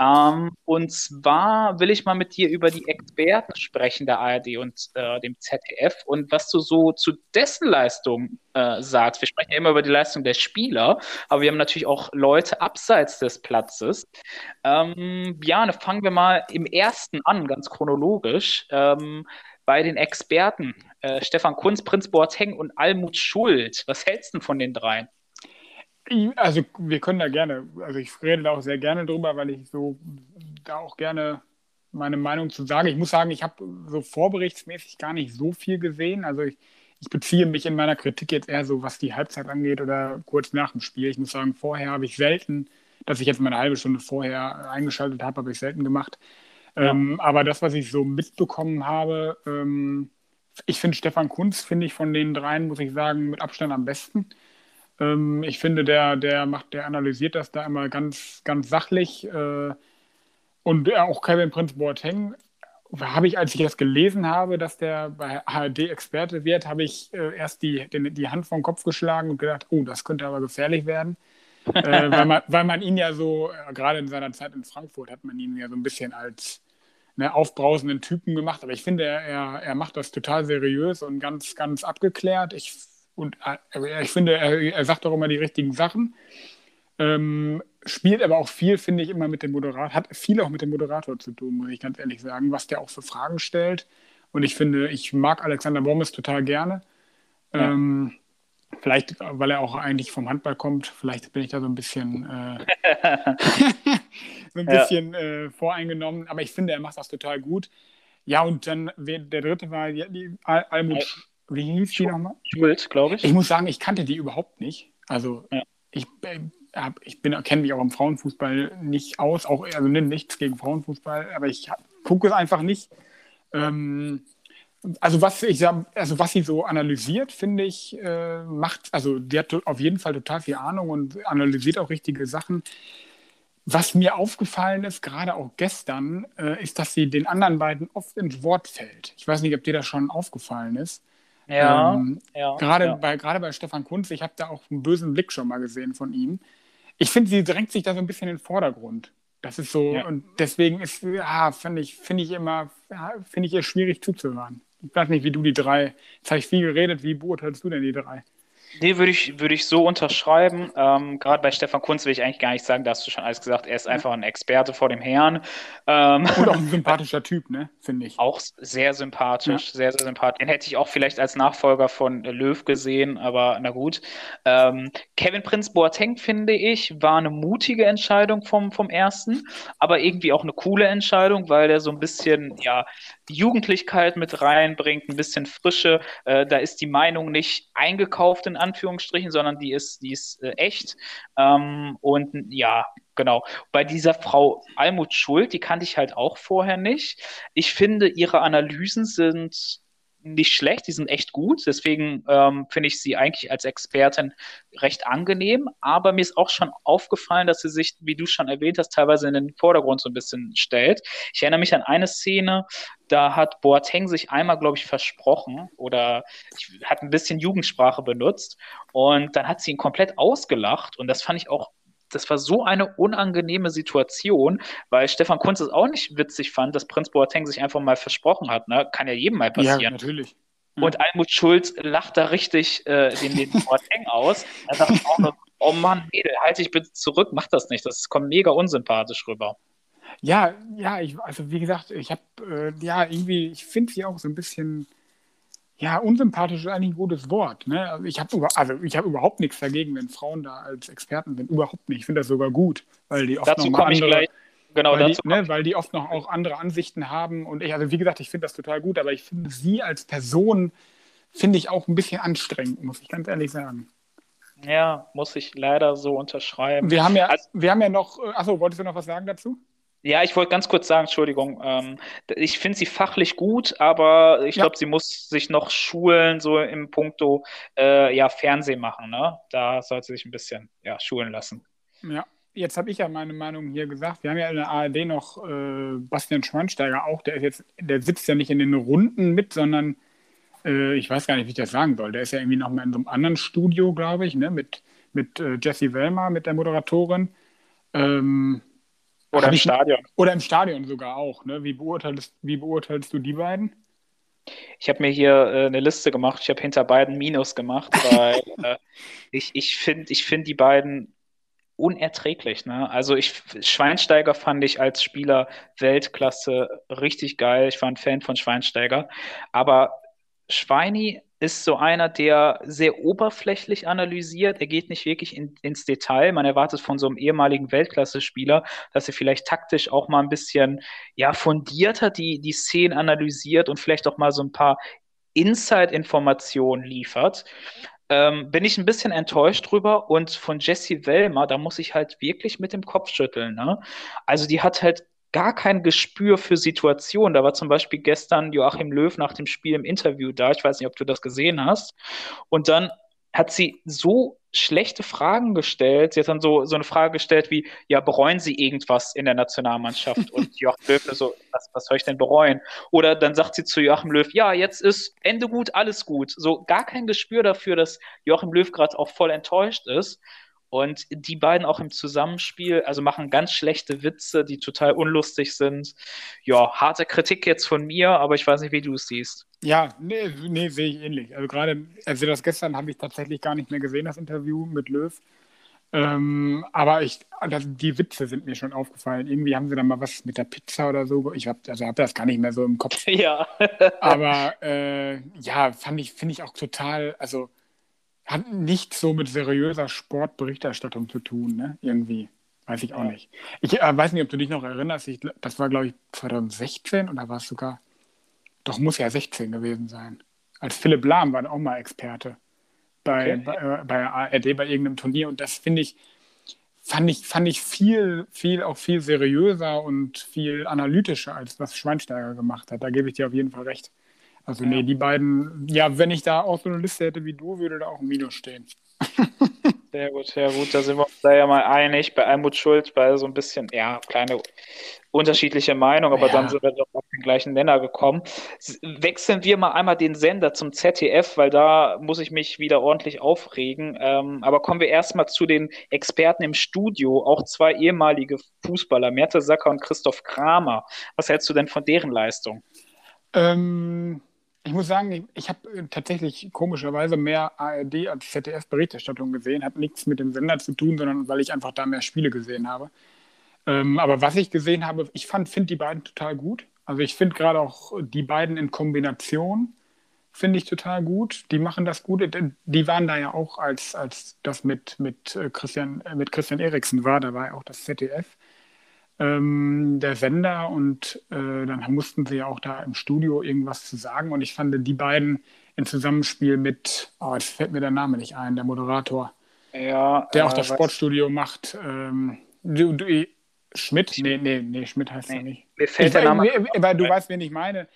Ähm, und zwar will ich mal mit dir über die Experten sprechen der ARD und äh, dem ZDF und was du so zu dessen Leistung äh, sagst. Wir sprechen ja immer über die Leistung der Spieler, aber wir haben natürlich auch Leute abseits des Platzes. Ähm, Bjane, fangen wir mal im ersten an, ganz chronologisch. Ähm, bei den Experten, äh, Stefan Kunz, Prinz Boateng und Almut Schuld. Was hältst du von den dreien? Also wir können da gerne, also ich rede da auch sehr gerne drüber, weil ich so da auch gerne meine Meinung zu sage. Ich muss sagen, ich habe so vorberichtsmäßig gar nicht so viel gesehen. Also ich, ich beziehe mich in meiner Kritik jetzt eher so, was die Halbzeit angeht oder kurz nach dem Spiel. Ich muss sagen, vorher habe ich selten, dass ich jetzt mal eine halbe Stunde vorher eingeschaltet habe, habe ich selten gemacht. Ja. Ähm, aber das, was ich so mitbekommen habe, ähm, ich finde Stefan Kunz, finde ich von den dreien, muss ich sagen, mit Abstand am besten. Ähm, ich finde, der, der macht, der analysiert das da immer ganz, ganz sachlich. Äh, und auch Kevin Prince Boateng habe ich, als ich das gelesen habe, dass der bei ARD Experte wird, habe ich äh, erst die, die, die Hand vom Kopf geschlagen und gedacht, oh, das könnte aber gefährlich werden. äh, weil, man, weil man ihn ja so, äh, gerade in seiner Zeit in Frankfurt, hat man ihn ja so ein bisschen als ne, aufbrausenden Typen gemacht. Aber ich finde, er, er macht das total seriös und ganz, ganz abgeklärt. Ich und äh, ich finde, er, er, sagt auch immer die richtigen Sachen. Ähm, spielt aber auch viel, finde ich, immer mit dem Moderator, hat viel auch mit dem Moderator zu tun, muss ich ganz ehrlich sagen, was der auch für Fragen stellt. Und ich finde, ich mag Alexander Bommes total gerne. Ja. Ähm, vielleicht, weil er auch eigentlich vom Handball kommt, vielleicht bin ich da so ein bisschen, äh, so ein bisschen ja. äh, voreingenommen, aber ich finde, er macht das total gut. Ja, und dann der dritte war die, Almut wie hieß die nochmal? Schuld, glaube ich. Ich muss sagen, ich kannte die überhaupt nicht. Also ja. ich, äh, ich kenne mich auch im Frauenfußball nicht aus, auch also nichts gegen Frauenfußball, aber ich gucke es einfach nicht. Ähm, also was ich also was sie so analysiert, finde ich, äh, macht, also die hat auf jeden Fall total viel Ahnung und analysiert auch richtige Sachen. Was mir aufgefallen ist, gerade auch gestern, äh, ist, dass sie den anderen beiden oft ins Wort fällt. Ich weiß nicht, ob dir das schon aufgefallen ist. Ja, ähm, ja, gerade, ja. Bei, gerade bei Stefan Kunz, ich habe da auch einen bösen Blick schon mal gesehen von ihm. Ich finde, sie drängt sich da so ein bisschen in den Vordergrund. Das ist so, ja. und deswegen ist, ja, finde ich, finde ich immer, finde ich ihr schwierig zuzuhören. Ich weiß nicht, wie du die drei, jetzt habe ich viel geredet, wie beurteilst du denn die drei? Nee, würde ich, würde ich so unterschreiben. Ähm, Gerade bei Stefan Kunz will ich eigentlich gar nicht sagen, da hast du schon alles gesagt, er ist einfach ein Experte vor dem Herrn. Ähm, Und auch ein sympathischer Typ, ne, finde ich. Auch sehr sympathisch, ja. sehr, sehr sympathisch. Den hätte ich auch vielleicht als Nachfolger von Löw gesehen, aber na gut. Ähm, Kevin Prinz Boateng, finde ich, war eine mutige Entscheidung vom, vom ersten, aber irgendwie auch eine coole Entscheidung, weil der so ein bisschen, ja, die Jugendlichkeit mit reinbringt, ein bisschen Frische. Äh, da ist die Meinung nicht eingekauft in Anführungsstrichen, sondern die ist, die ist äh, echt. Ähm, und ja, genau. Bei dieser Frau Almut Schuld, die kannte ich halt auch vorher nicht. Ich finde, ihre Analysen sind nicht schlecht, die sind echt gut. Deswegen ähm, finde ich sie eigentlich als Expertin recht angenehm. Aber mir ist auch schon aufgefallen, dass sie sich, wie du schon erwähnt hast, teilweise in den Vordergrund so ein bisschen stellt. Ich erinnere mich an eine Szene, da hat Boateng sich einmal, glaube ich, versprochen oder hat ein bisschen Jugendsprache benutzt und dann hat sie ihn komplett ausgelacht und das fand ich auch das war so eine unangenehme Situation, weil Stefan Kunz es auch nicht witzig fand, dass Prinz Boateng sich einfach mal versprochen hat. Ne? Kann ja jedem mal passieren. Ja, natürlich. Ja. Und Almut Schulz lacht da richtig äh, den, den Boateng aus. Er sagt auch nur, oh Mann, Mädel, halte dich bitte zurück, mach das nicht. Das kommt mega unsympathisch rüber. Ja, ja, ich, also wie gesagt, ich habe, äh, ja, irgendwie, ich finde sie auch so ein bisschen ja, unsympathisch ist eigentlich ein gutes Wort. Ne? Also ich habe also hab überhaupt nichts dagegen, wenn Frauen da als Experten sind. Überhaupt nicht. Ich finde das sogar gut, weil die oft Dazu komme ich gleich. Genau, weil, die, dazu ne, kommt- weil die oft noch auch andere Ansichten haben. Und ich, also wie gesagt, ich finde das total gut, aber ich finde sie als Person, finde ich auch ein bisschen anstrengend, muss ich ganz ehrlich sagen. Ja, muss ich leider so unterschreiben. Wir haben ja, Also- wir haben ja noch, äh, achso, wolltest du noch was sagen dazu? Ja, ich wollte ganz kurz sagen, Entschuldigung, ähm, ich finde sie fachlich gut, aber ich Ja. glaube, sie muss sich noch schulen, so im Punkto äh, ja, Fernsehen machen, ne? Da sollte sie sich ein bisschen ja, schulen lassen. Ja, jetzt habe ich ja meine Meinung hier gesagt. Wir haben ja in der ARD noch äh, Bastian Schweinsteiger auch, der ist jetzt, der sitzt ja nicht in den Runden mit, sondern äh, ich weiß gar nicht, wie ich das sagen soll. Der ist ja irgendwie noch mal in so einem anderen Studio, glaube ich, ne, mit, mit äh, Jessie Wellmer, mit der Moderatorin. Ähm, Oder Hab im Stadion. oder im Stadion sogar auch. Ne? Wie, beurteilst, wie beurteilst du die beiden? Ich habe mir hier äh, eine Liste gemacht. Ich habe hinter beiden Minus gemacht, weil äh, ich, ich finde ich find die beiden unerträglich. Ne? Also ich Schweinsteiger fand ich als Spieler Weltklasse richtig geil. Ich war ein Fan von Schweinsteiger. Aber Schweini ist so einer, der sehr oberflächlich analysiert. Er geht nicht wirklich in, ins Detail. Man erwartet von so einem ehemaligen Weltklasse-Spieler, dass er vielleicht taktisch auch mal ein bisschen ja, fundierter die, die Szenen analysiert und vielleicht auch mal so ein paar Inside-Informationen liefert. Ähm, bin ich ein bisschen enttäuscht drüber und von Jessie Wellmer, da muss ich halt wirklich mit dem Kopf schütteln. Ne? Also die hat halt gar kein Gespür für Situationen. Da war zum Beispiel gestern Joachim Löw nach dem Spiel im Interview da. Ich weiß nicht, ob du das gesehen hast. Und dann hat sie so schlechte Fragen gestellt. Sie hat dann so, so eine Frage gestellt wie, ja, bereuen Sie irgendwas in der Nationalmannschaft? Und Joachim Löw so, was, was soll ich denn bereuen? Oder dann sagt sie zu Joachim Löw, ja, jetzt ist Ende gut, alles gut. So gar kein Gespür dafür, dass Joachim Löw gerade auch voll enttäuscht ist. Und die beiden auch im Zusammenspiel, also machen ganz schlechte Witze, die total unlustig sind. Ja, harte Kritik jetzt von mir, aber ich weiß nicht, wie du es siehst. Ja, nee, nee sehe ich ähnlich. Also gerade, also das gestern habe ich tatsächlich gar nicht mehr gesehen, das Interview mit Löw. Ähm, aber ich, das, die Witze sind mir schon aufgefallen. Irgendwie haben sie da mal was mit der Pizza oder so. Ich habe also hab das gar nicht mehr so im Kopf. Ja. Aber äh, ja, fand ich, finde ich auch total, also hat nichts so mit seriöser Sportberichterstattung zu tun, ne? Irgendwie. Weiß ich auch Ja. nicht. Ich äh, weiß nicht, ob du dich noch erinnerst. Ich, das war, glaube ich, 2016 oder war es sogar. Doch, muss ja 16 gewesen sein. Als Philipp Lahm war auch mal Experte bei, Okay. bei, äh, bei ARD bei irgendeinem Turnier. Und das finde ich, fand ich, fand ich viel, viel, auch viel seriöser und viel analytischer, als was Schweinsteiger gemacht hat. Da gebe ich dir auf jeden Fall recht. Also, Ja. nee, die beiden, ja, wenn ich da auch so eine Liste hätte wie du, würde da auch ein Minus stehen. Sehr gut, sehr gut. Da sind wir uns da ja mal einig. Bei Almut Schuld, bei so ein bisschen, ja, kleine unterschiedliche Meinung, aber Ja. dann sind wir doch auf den gleichen Nenner gekommen. Wechseln wir mal einmal den Sender zum ZDF, weil da muss ich mich wieder ordentlich aufregen. Ähm, aber kommen wir erstmal zu den Experten im Studio, auch zwei ehemalige Fußballer, Mertesacker und Christoph Kramer. Was hältst du denn von deren Leistung? Ähm, ich muss sagen, ich, ich habe äh, tatsächlich komischerweise mehr ARD als ZDF-Berichterstattung gesehen. Hat nichts mit dem Sender zu tun, sondern weil ich einfach da mehr Spiele gesehen habe. Ähm, aber was ich gesehen habe, ich fand, finde die beiden total gut. Also ich finde gerade auch die beiden in Kombination finde ich total gut. Die machen das gut. Die waren da ja auch, als, als das mit, mit, äh, Christian, äh, mit Christian Eriksen war, da war ja auch das ZDF ähm, der Sender und äh, dann mussten sie ja auch da im Studio irgendwas zu sagen und ich fand die beiden im Zusammenspiel mit, oh, jetzt fällt mir der Name nicht ein, der Moderator, Ja, der auch äh, das weiß- Sportstudio macht, ähm, du, du, Schmidt? Nee, nee, nee, Schmidt heißt er Nee, nicht. Mir fällt Ich, der Name. äh, weil du weißt, wen ich meine.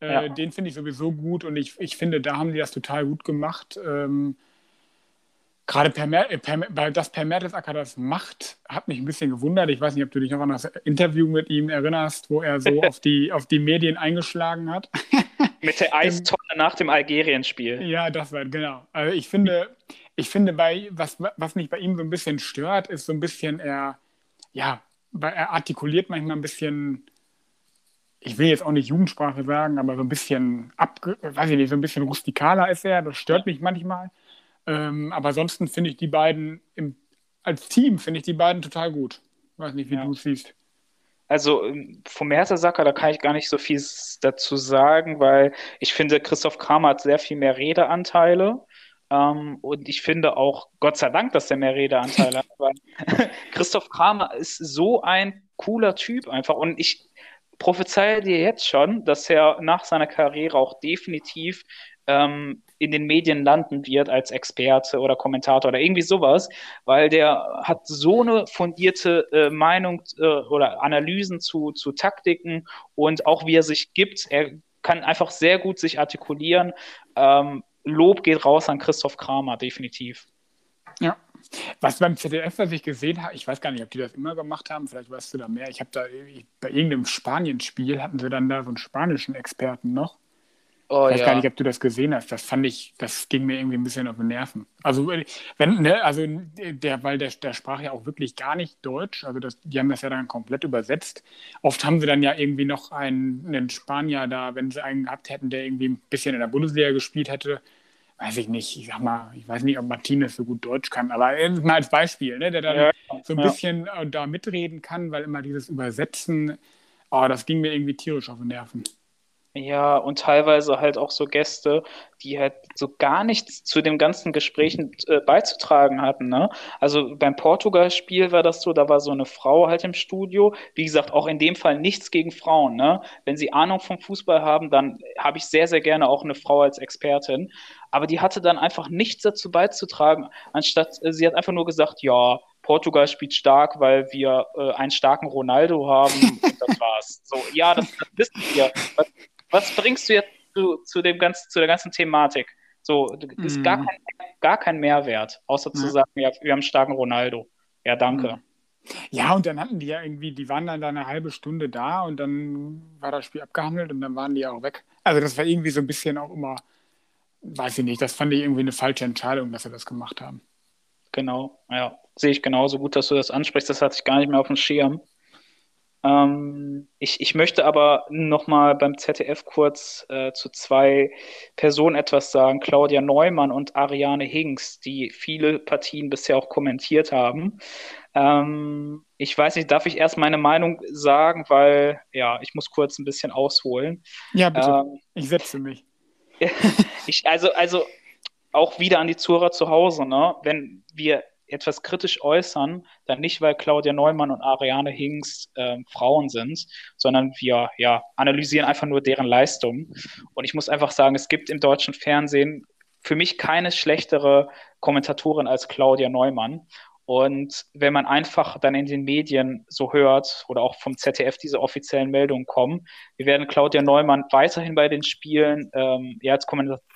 Äh, Ja. Den finde ich sowieso gut und ich, ich finde, da haben die das total gut gemacht. Ähm, Gerade per, Mer äh, per, weil das Per Mertesacker das macht, hat mich ein bisschen gewundert. Ich weiß nicht, ob du dich noch an das Interview mit ihm erinnerst, wo er so auf die, auf die Medien eingeschlagen hat. Mit der Eistonne nach dem Algerien-Spiel. Ja, das war genau. Also ich finde, ich finde bei was, was mich bei ihm so ein bisschen stört, ist so ein bisschen er, ja, er artikuliert manchmal ein bisschen, ich will jetzt auch nicht Jugendsprache sagen, aber so ein bisschen ab, weiß ich nicht, so ein bisschen rustikaler ist er. Das stört mich manchmal. Ähm, aber ansonsten finde ich die beiden im, als Team finde ich die beiden total gut. Weiß nicht, wie Ja. du es siehst. Also ähm, vom Mertesacker, da kann ich gar nicht so viel dazu sagen, weil ich finde, Christoph Kramer hat sehr viel mehr Redeanteile. Ähm, und ich finde auch, Gott sei Dank, dass er mehr Redeanteile hat, weil Christoph Kramer ist so ein cooler Typ einfach. Und ich prophezeie dir jetzt schon, dass er nach seiner Karriere auch definitiv ähm, in den Medien landen wird als Experte oder Kommentator oder irgendwie sowas, weil der hat so eine fundierte äh, Meinung äh, oder Analysen zu, zu Taktiken und auch wie er sich gibt. Er kann einfach sehr gut sich artikulieren. Ähm, Lob geht raus an Christoph Kramer, definitiv. Ja. Was beim ZDF, was ich gesehen habe, ich weiß gar nicht, ob die das immer gemacht haben, vielleicht weißt du da mehr. Ich habe da bei irgendeinem Spanien-Spiel hatten sie dann da so einen spanischen Experten noch. Oh, ich weiß ja. gar nicht, ob du das gesehen hast. Das fand ich, das ging mir irgendwie ein bisschen auf den Nerven. Also, wenn, ne, also der, weil der, der sprach ja auch wirklich gar nicht Deutsch. Also das, die haben das ja dann komplett übersetzt. Oft haben sie dann ja irgendwie noch einen, einen Spanier da, wenn sie einen gehabt hätten, der irgendwie ein bisschen in der Bundesliga gespielt hätte, weiß ich nicht, ich sag mal, ich weiß nicht, ob Martinez so gut Deutsch kann, aber mal als Beispiel, ne, der dann ja, so ein ja. bisschen äh, da mitreden kann, weil immer dieses Übersetzen, oh, das ging mir irgendwie tierisch auf den Nerven. Ja, und teilweise halt auch so Gäste, die halt so gar nichts zu dem ganzen Gesprächen äh, beizutragen hatten. Ne? Also beim Portugal-Spiel war das so, da war so eine Frau halt im Studio. Wie gesagt, auch in dem Fall nichts gegen Frauen. Ne? Wenn sie Ahnung vom Fußball haben, dann habe ich sehr, sehr gerne auch eine Frau als Expertin. Aber die hatte dann einfach nichts dazu beizutragen, anstatt äh, sie hat einfach nur gesagt, ja, Portugal spielt stark, weil wir äh, einen starken Ronaldo haben und das war's. So, ja, das, das wissen wir. Was, was bringst du jetzt zu, zu, dem ganzen, zu der ganzen Thematik? So, ist gar, kein, gar kein Mehrwert, außer ja. zu sagen, ja, wir haben einen starken Ronaldo. Ja, danke. Ja, und dann hatten die ja irgendwie, die waren dann da eine halbe Stunde da und dann war das Spiel abgehandelt und dann waren die auch weg. Also das war irgendwie so ein bisschen auch immer, weiß ich nicht, das fand ich irgendwie eine falsche Entscheidung, dass sie das gemacht haben. Genau, ja, sehe ich genauso gut, dass du das ansprichst. Das hatte ich gar nicht mehr auf dem Schirm. Ähm, ich, ich möchte aber nochmal beim ZDF kurz äh, zu zwei Personen etwas sagen. Claudia Neumann und Ariane Hinks, die viele Partien bisher auch kommentiert haben. Ähm, ich weiß nicht, darf ich erst meine Meinung sagen, weil ja, ich muss kurz ein bisschen ausholen. Ja, bitte. Ähm, ich setze mich. ich, also, also auch wieder an die Zuhörer zu Hause, ne? Wenn wir etwas kritisch äußern, dann nicht, weil Claudia Neumann und Ariane Hinks äh, Frauen sind, sondern wir ja, analysieren einfach nur deren Leistung. Und ich muss einfach sagen, es gibt im deutschen Fernsehen für mich keine schlechtere Kommentatorin als Claudia Neumann. Und wenn man einfach dann in den Medien so hört oder auch vom ZDF diese offiziellen Meldungen kommen, wir werden Claudia Neumann weiterhin bei den Spielen ähm, ja, als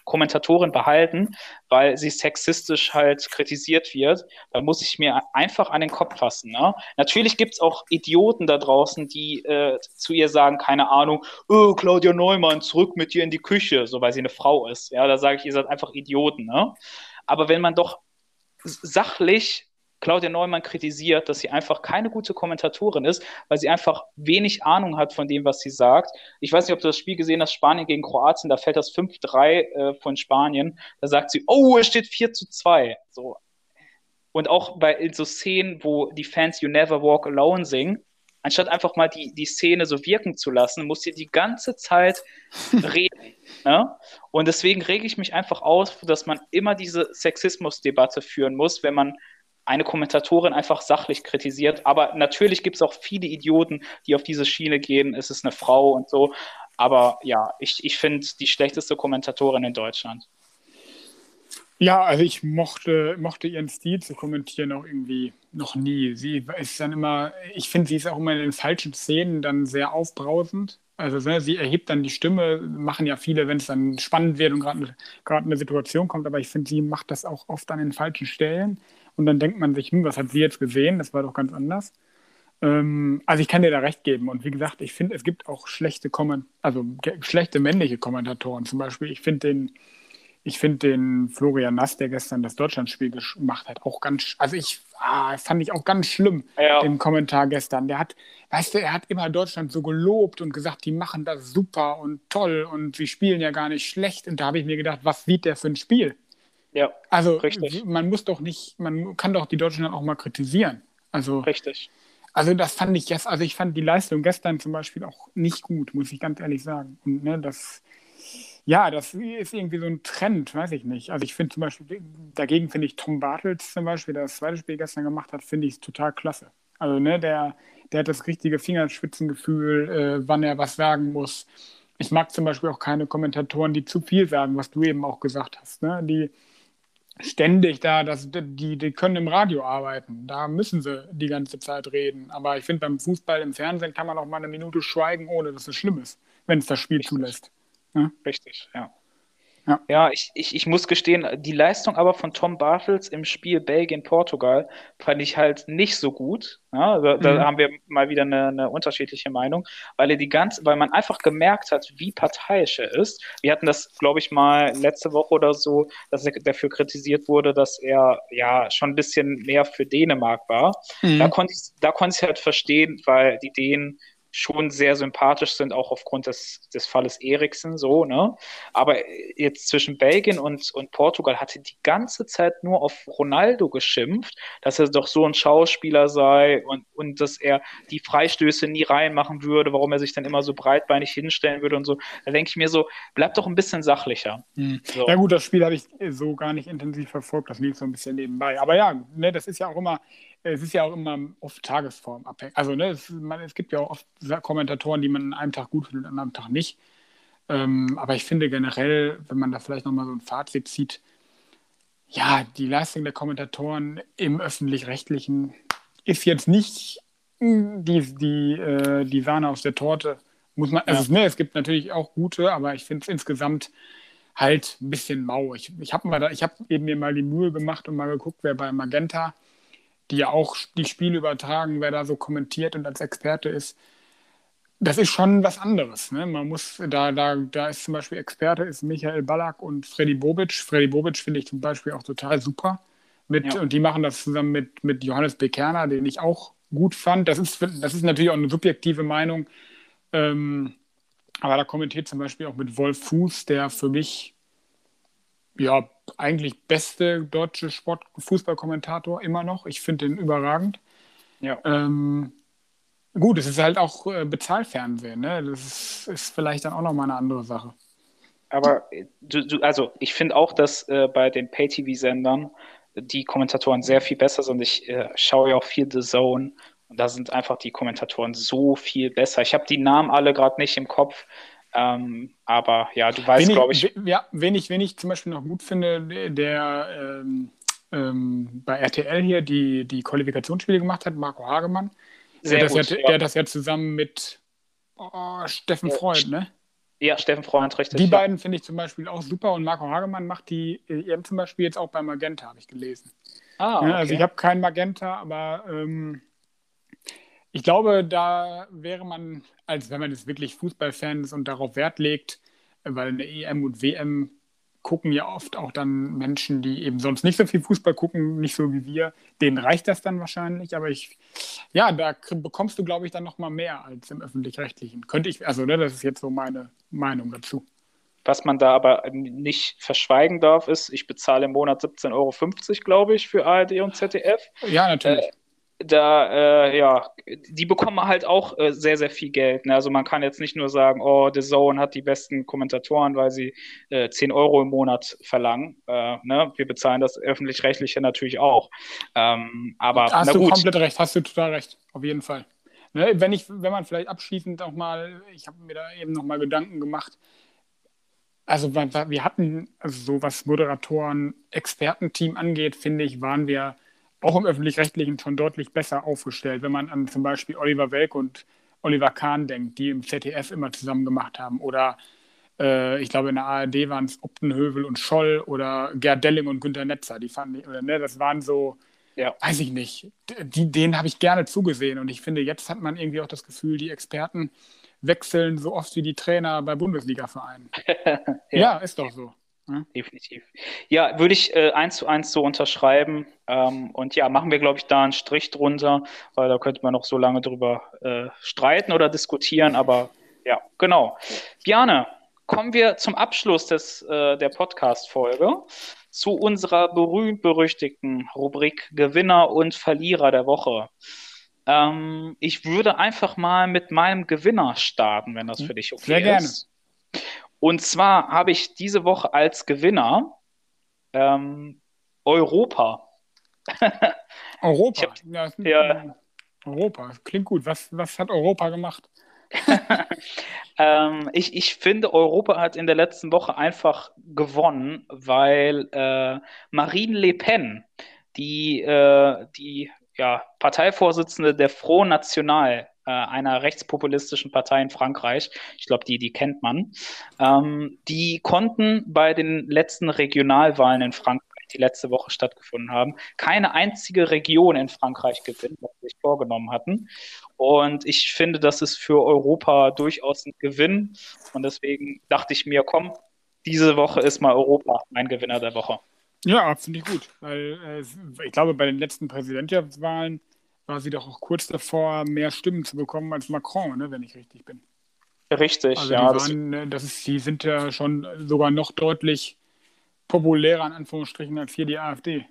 Kommentatorin behalten, weil sie sexistisch halt kritisiert wird, dann muss ich mir einfach an den Kopf fassen. Ne? Natürlich gibt es auch Idioten da draußen, die äh, zu ihr sagen, keine Ahnung, oh, Claudia Neumann, zurück mit dir in die Küche, so weil sie eine Frau ist. Ja, da sage ich, ihr seid einfach Idioten. Ne? Aber wenn man doch sachlich Claudia Neumann kritisiert, dass sie einfach keine gute Kommentatorin ist, weil sie einfach wenig Ahnung hat von dem, was sie sagt. Ich weiß nicht, ob du das Spiel gesehen hast, Spanien gegen Kroatien, da fällt das 5-3 äh, von Spanien. Da sagt sie, oh, es steht 4 zu 2. So. Und auch bei so Szenen, wo die Fans You Never Walk Alone singen, anstatt einfach mal die, die Szene so wirken zu lassen, muss sie die ganze Zeit reden. Ne? Und deswegen rege ich mich einfach aus, dass man immer diese Sexismusdebatte führen muss, wenn man eine Kommentatorin einfach sachlich kritisiert. Aber natürlich gibt es auch viele Idioten, die auf diese Schiene gehen. Es ist eine Frau und so. Aber ja, ich, ich finde die schlechteste Kommentatorin in Deutschland. Ja, also ich mochte, mochte ihren Stil zu kommentieren auch irgendwie noch nie. Sie ist dann immer, ich finde, sie ist auch immer in den falschen Szenen dann sehr aufbrausend. Also ne, sie erhebt dann die Stimme, machen ja viele, wenn es dann spannend wird und gerade eine Situation kommt, aber ich finde, sie macht das auch oft an den falschen Stellen. Und dann denkt man sich, hm, was hat sie jetzt gesehen? Das war doch ganz anders. Ähm, also ich kann dir da recht geben. Und wie gesagt, ich finde, es gibt auch schlechte Komment also schlechte männliche Kommentatoren. Zum Beispiel, ich finde den, ich finde den Florian Nass, der gestern das Deutschlandspiel gemacht hat, auch ganz, also ich ah, fand ich auch ganz schlimm, ja. den Kommentar gestern. Der hat, weißt du, er hat immer Deutschland so gelobt und gesagt, die machen das super und toll und sie spielen ja gar nicht schlecht. Und da habe ich mir gedacht, was sieht der für ein Spiel? Ja, also richtig. man muss doch nicht, man kann doch die Deutschen dann auch mal kritisieren. Also, richtig. Also das fand ich jetzt, also ich fand die Leistung gestern zum Beispiel auch nicht gut, muss ich ganz ehrlich sagen. Und ne, das, ja, das ist irgendwie so ein Trend, weiß ich nicht. Also ich finde zum Beispiel, dagegen finde ich Tom Bartels zum Beispiel, der das zweite Spiel gestern gemacht hat, finde ich total klasse. Also ne, der, der hat das richtige Fingerspitzengefühl, äh, wann er was sagen muss. Ich mag zum Beispiel auch keine Kommentatoren, die zu viel sagen, was du eben auch gesagt hast. Ne? Die ständig da, das, die, die können im Radio arbeiten. Da müssen sie die ganze Zeit reden. Aber ich finde, beim Fußball im Fernsehen kann man auch mal eine Minute schweigen, ohne dass es schlimm ist, wenn es das Spiel Richtig. zulässt. Ja? Richtig, ja. Ja, ja ich, ich, ich muss gestehen, die Leistung aber von Tom Bartels im Spiel Belgien-Portugal fand ich halt nicht so gut. Ja, da, da mhm. haben wir mal wieder eine, eine, unterschiedliche Meinung, weil er die ganze, weil man einfach gemerkt hat, wie parteiisch er ist. Wir hatten das, glaube ich, mal letzte Woche oder so, dass er dafür kritisiert wurde, dass er ja schon ein bisschen mehr für Dänemark war. Mhm. Da konnte ich, da konnte ich halt verstehen, weil die Dänen schon sehr sympathisch sind, auch aufgrund des, des Falles Eriksen, so, ne? Aber jetzt zwischen Belgien und, und Portugal hatte die ganze Zeit nur auf Ronaldo geschimpft, dass er doch so ein Schauspieler sei und, und dass er die Freistöße nie reinmachen würde, warum er sich dann immer so breitbeinig hinstellen würde und so. Da denke ich mir so, bleib doch ein bisschen sachlicher. Hm. So. Ja, gut, das Spiel habe ich so gar nicht intensiv verfolgt, das lief so ein bisschen nebenbei. Aber ja, ne, das ist ja auch immer es ist ja auch immer oft Tagesform abhängig. Also ne, es, man, es, gibt ja auch oft Kommentatoren, die man an einem Tag gut findet und an einem Tag nicht. Ähm, aber ich finde generell, wenn man da vielleicht nochmal so ein Fazit zieht, ja, die Leistung der Kommentatoren im öffentlich-rechtlichen ist jetzt nicht die, die, äh, die Sahne aus der Torte. Muss man, also, ja. ne, es gibt natürlich auch gute, aber ich finde es insgesamt halt ein bisschen mau. Ich, ich habe hab eben mir mal die Mühe gemacht und mal geguckt, wer bei Magenta die ja auch die Spiele übertragen, wer da so kommentiert und als Experte ist, das ist schon was anderes. Ne? Man muss, da, da, da ist zum Beispiel Experte, ist Michael Ballack und Freddy Bobic. Freddy Bobic finde ich zum Beispiel auch total super. Mit, ja. Und die machen das zusammen mit, mit Johannes Bekerner, den ich auch gut fand. Das ist, das ist natürlich auch eine subjektive Meinung. Ähm, aber da kommentiert zum Beispiel auch mit Wolf Fuß, der für mich ja, eigentlich beste deutsche Sport Fußballkommentator immer noch. Ich finde den überragend. Ja. Ähm, gut, es ist halt auch äh, Bezahlfernsehen, ne? Das ist, ist, vielleicht dann auch nochmal eine andere Sache. Aber äh, du, du, also ich finde auch, dass äh, bei den Pay-TV-Sendern die Kommentatoren sehr viel besser sind. Ich äh, schaue ja auch viel The Zone und da sind einfach die Kommentatoren so viel besser. Ich habe die Namen alle gerade nicht im Kopf, ähm, aber ja, du weißt, glaube ich. Ja, wen ich, wen ich zum Beispiel noch gut finde, der ähm, ähm, bei RTL hier die, die Qualifikationsspiele gemacht hat, Marco Hagemann. Sehr der, gut, das ja, ja. der das ja zusammen mit oh, Steffen ja, Freund, ne? Ja, Steffen Freund, richtig. Die ja. beiden finde ich zum Beispiel auch super und Marco Hagemann macht die EM zum Beispiel jetzt auch bei Magenta, habe ich gelesen. Ah, okay. also ich habe keinen Magenta, aber ähm, ich glaube, da wäre man, als wenn man jetzt wirklich Fußballfan ist und darauf Wert legt, weil eine EM und WM gucken ja oft auch dann Menschen, die eben sonst nicht so viel Fußball gucken, nicht so wie wir. Denen reicht das dann wahrscheinlich, aber ich, ja, da bekommst du, glaube ich, dann noch mal mehr als im öffentlich-rechtlichen. Könnte ich, also ne, das ist jetzt so meine Meinung dazu. Was man da aber nicht verschweigen darf, ist, ich bezahle im Monat 17,50 Euro, glaube ich, für ARD und ZDF. Ja, natürlich. Äh, da, äh, ja, die bekommen halt auch äh, sehr, sehr viel Geld. Ne? Also man kann jetzt nicht nur sagen, oh, The Zone hat die besten Kommentatoren, weil sie äh, 10 Euro im Monat verlangen. Äh, ne? Wir bezahlen das öffentlich-rechtliche natürlich auch. Ähm, aber hast du komplett recht, hast du total recht, auf jeden Fall. Ne? Wenn ich, wenn man vielleicht abschließend auch mal, ich habe mir da eben noch mal Gedanken gemacht, also wir hatten, also so was Moderatoren, Expertenteam angeht, finde ich, waren wir auch im öffentlich-rechtlichen schon deutlich besser aufgestellt, wenn man an zum Beispiel Oliver Welk und Oliver Kahn denkt, die im ZDF immer zusammen gemacht haben. Oder äh, ich glaube, in der ARD waren es Optenhövel und Scholl oder Gerd Delling und Günter Netzer. Die fanden, oder, ne, das waren so, ja. weiß ich nicht, die, denen habe ich gerne zugesehen. Und ich finde, jetzt hat man irgendwie auch das Gefühl, die Experten wechseln so oft wie die Trainer bei Bundesliga-Vereinen. ja. ja, ist doch so. Ja. Definitiv. Ja, würde ich äh, eins zu eins so unterschreiben. Ähm, und ja, machen wir, glaube ich, da einen Strich drunter, weil da könnte man noch so lange drüber äh, streiten oder diskutieren. Aber ja, genau. Bjane, kommen wir zum Abschluss des, äh, der Podcast-Folge zu unserer berühmt-berüchtigten Rubrik Gewinner und Verlierer der Woche. Ähm, ich würde einfach mal mit meinem Gewinner starten, wenn das hm, für dich okay Sehr ist. Sehr gerne. Und zwar habe ich diese Woche als Gewinner ähm, Europa. Europa? Hab, ja, ja, Europa, klingt gut. Was, was hat Europa gemacht? ähm, ich, ich finde, Europa hat in der letzten Woche einfach gewonnen, weil äh, Marine Le Pen, die, äh, die ja, Parteivorsitzende der Front National, äh, einer rechtspopulistischen Partei in Frankreich, ich glaube, die, die kennt man, ähm, die konnten bei den letzten Regionalwahlen in Frankreich die letzte Woche stattgefunden haben, keine einzige Region in Frankreich gewinnen, was sie sich vorgenommen hatten. Und ich finde, das ist für Europa durchaus ein Gewinn. Und deswegen dachte ich mir, komm, diese Woche ist mal Europa mein Gewinner der Woche. Ja, finde ich gut. Weil äh, ich glaube, bei den letzten Präsidentschaftswahlen war sie doch auch kurz davor, mehr Stimmen zu bekommen als Macron, ne, wenn ich richtig bin. Richtig, also ja. Die, waren, das, das ist, die sind ja schon sogar noch deutlich populärer in Anführungsstrichen als hier die AfD.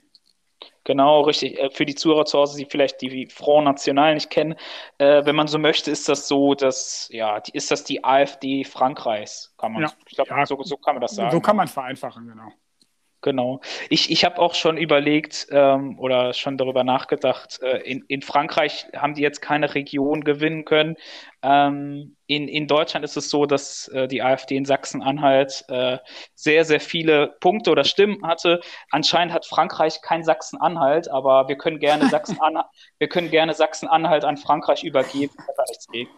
Genau, richtig. Äh, für die Zuhörer zu Hause, die vielleicht die Front National nicht kennen, äh, wenn man so möchte, ist das so, dass, ja, ist das die AfD Frankreichs, kann man, ja. ich glaube, ja, so, so, kann man das sagen. So kann man es vereinfachen, genau. Genau. Ich, ich habe auch schon überlegt ähm, oder schon darüber nachgedacht, äh, in, in Frankreich haben die jetzt keine Region gewinnen können. Ähm, in, in Deutschland ist es so, dass äh, die AfD in Sachsen-Anhalt äh, sehr, sehr viele Punkte oder Stimmen hatte. Anscheinend hat Frankreich kein Sachsen-Anhalt, aber wir können gerne Sachsen-Anhalt, wir können gerne Sachsen-Anhalt an Frankreich übergeben. Da nichts gegen.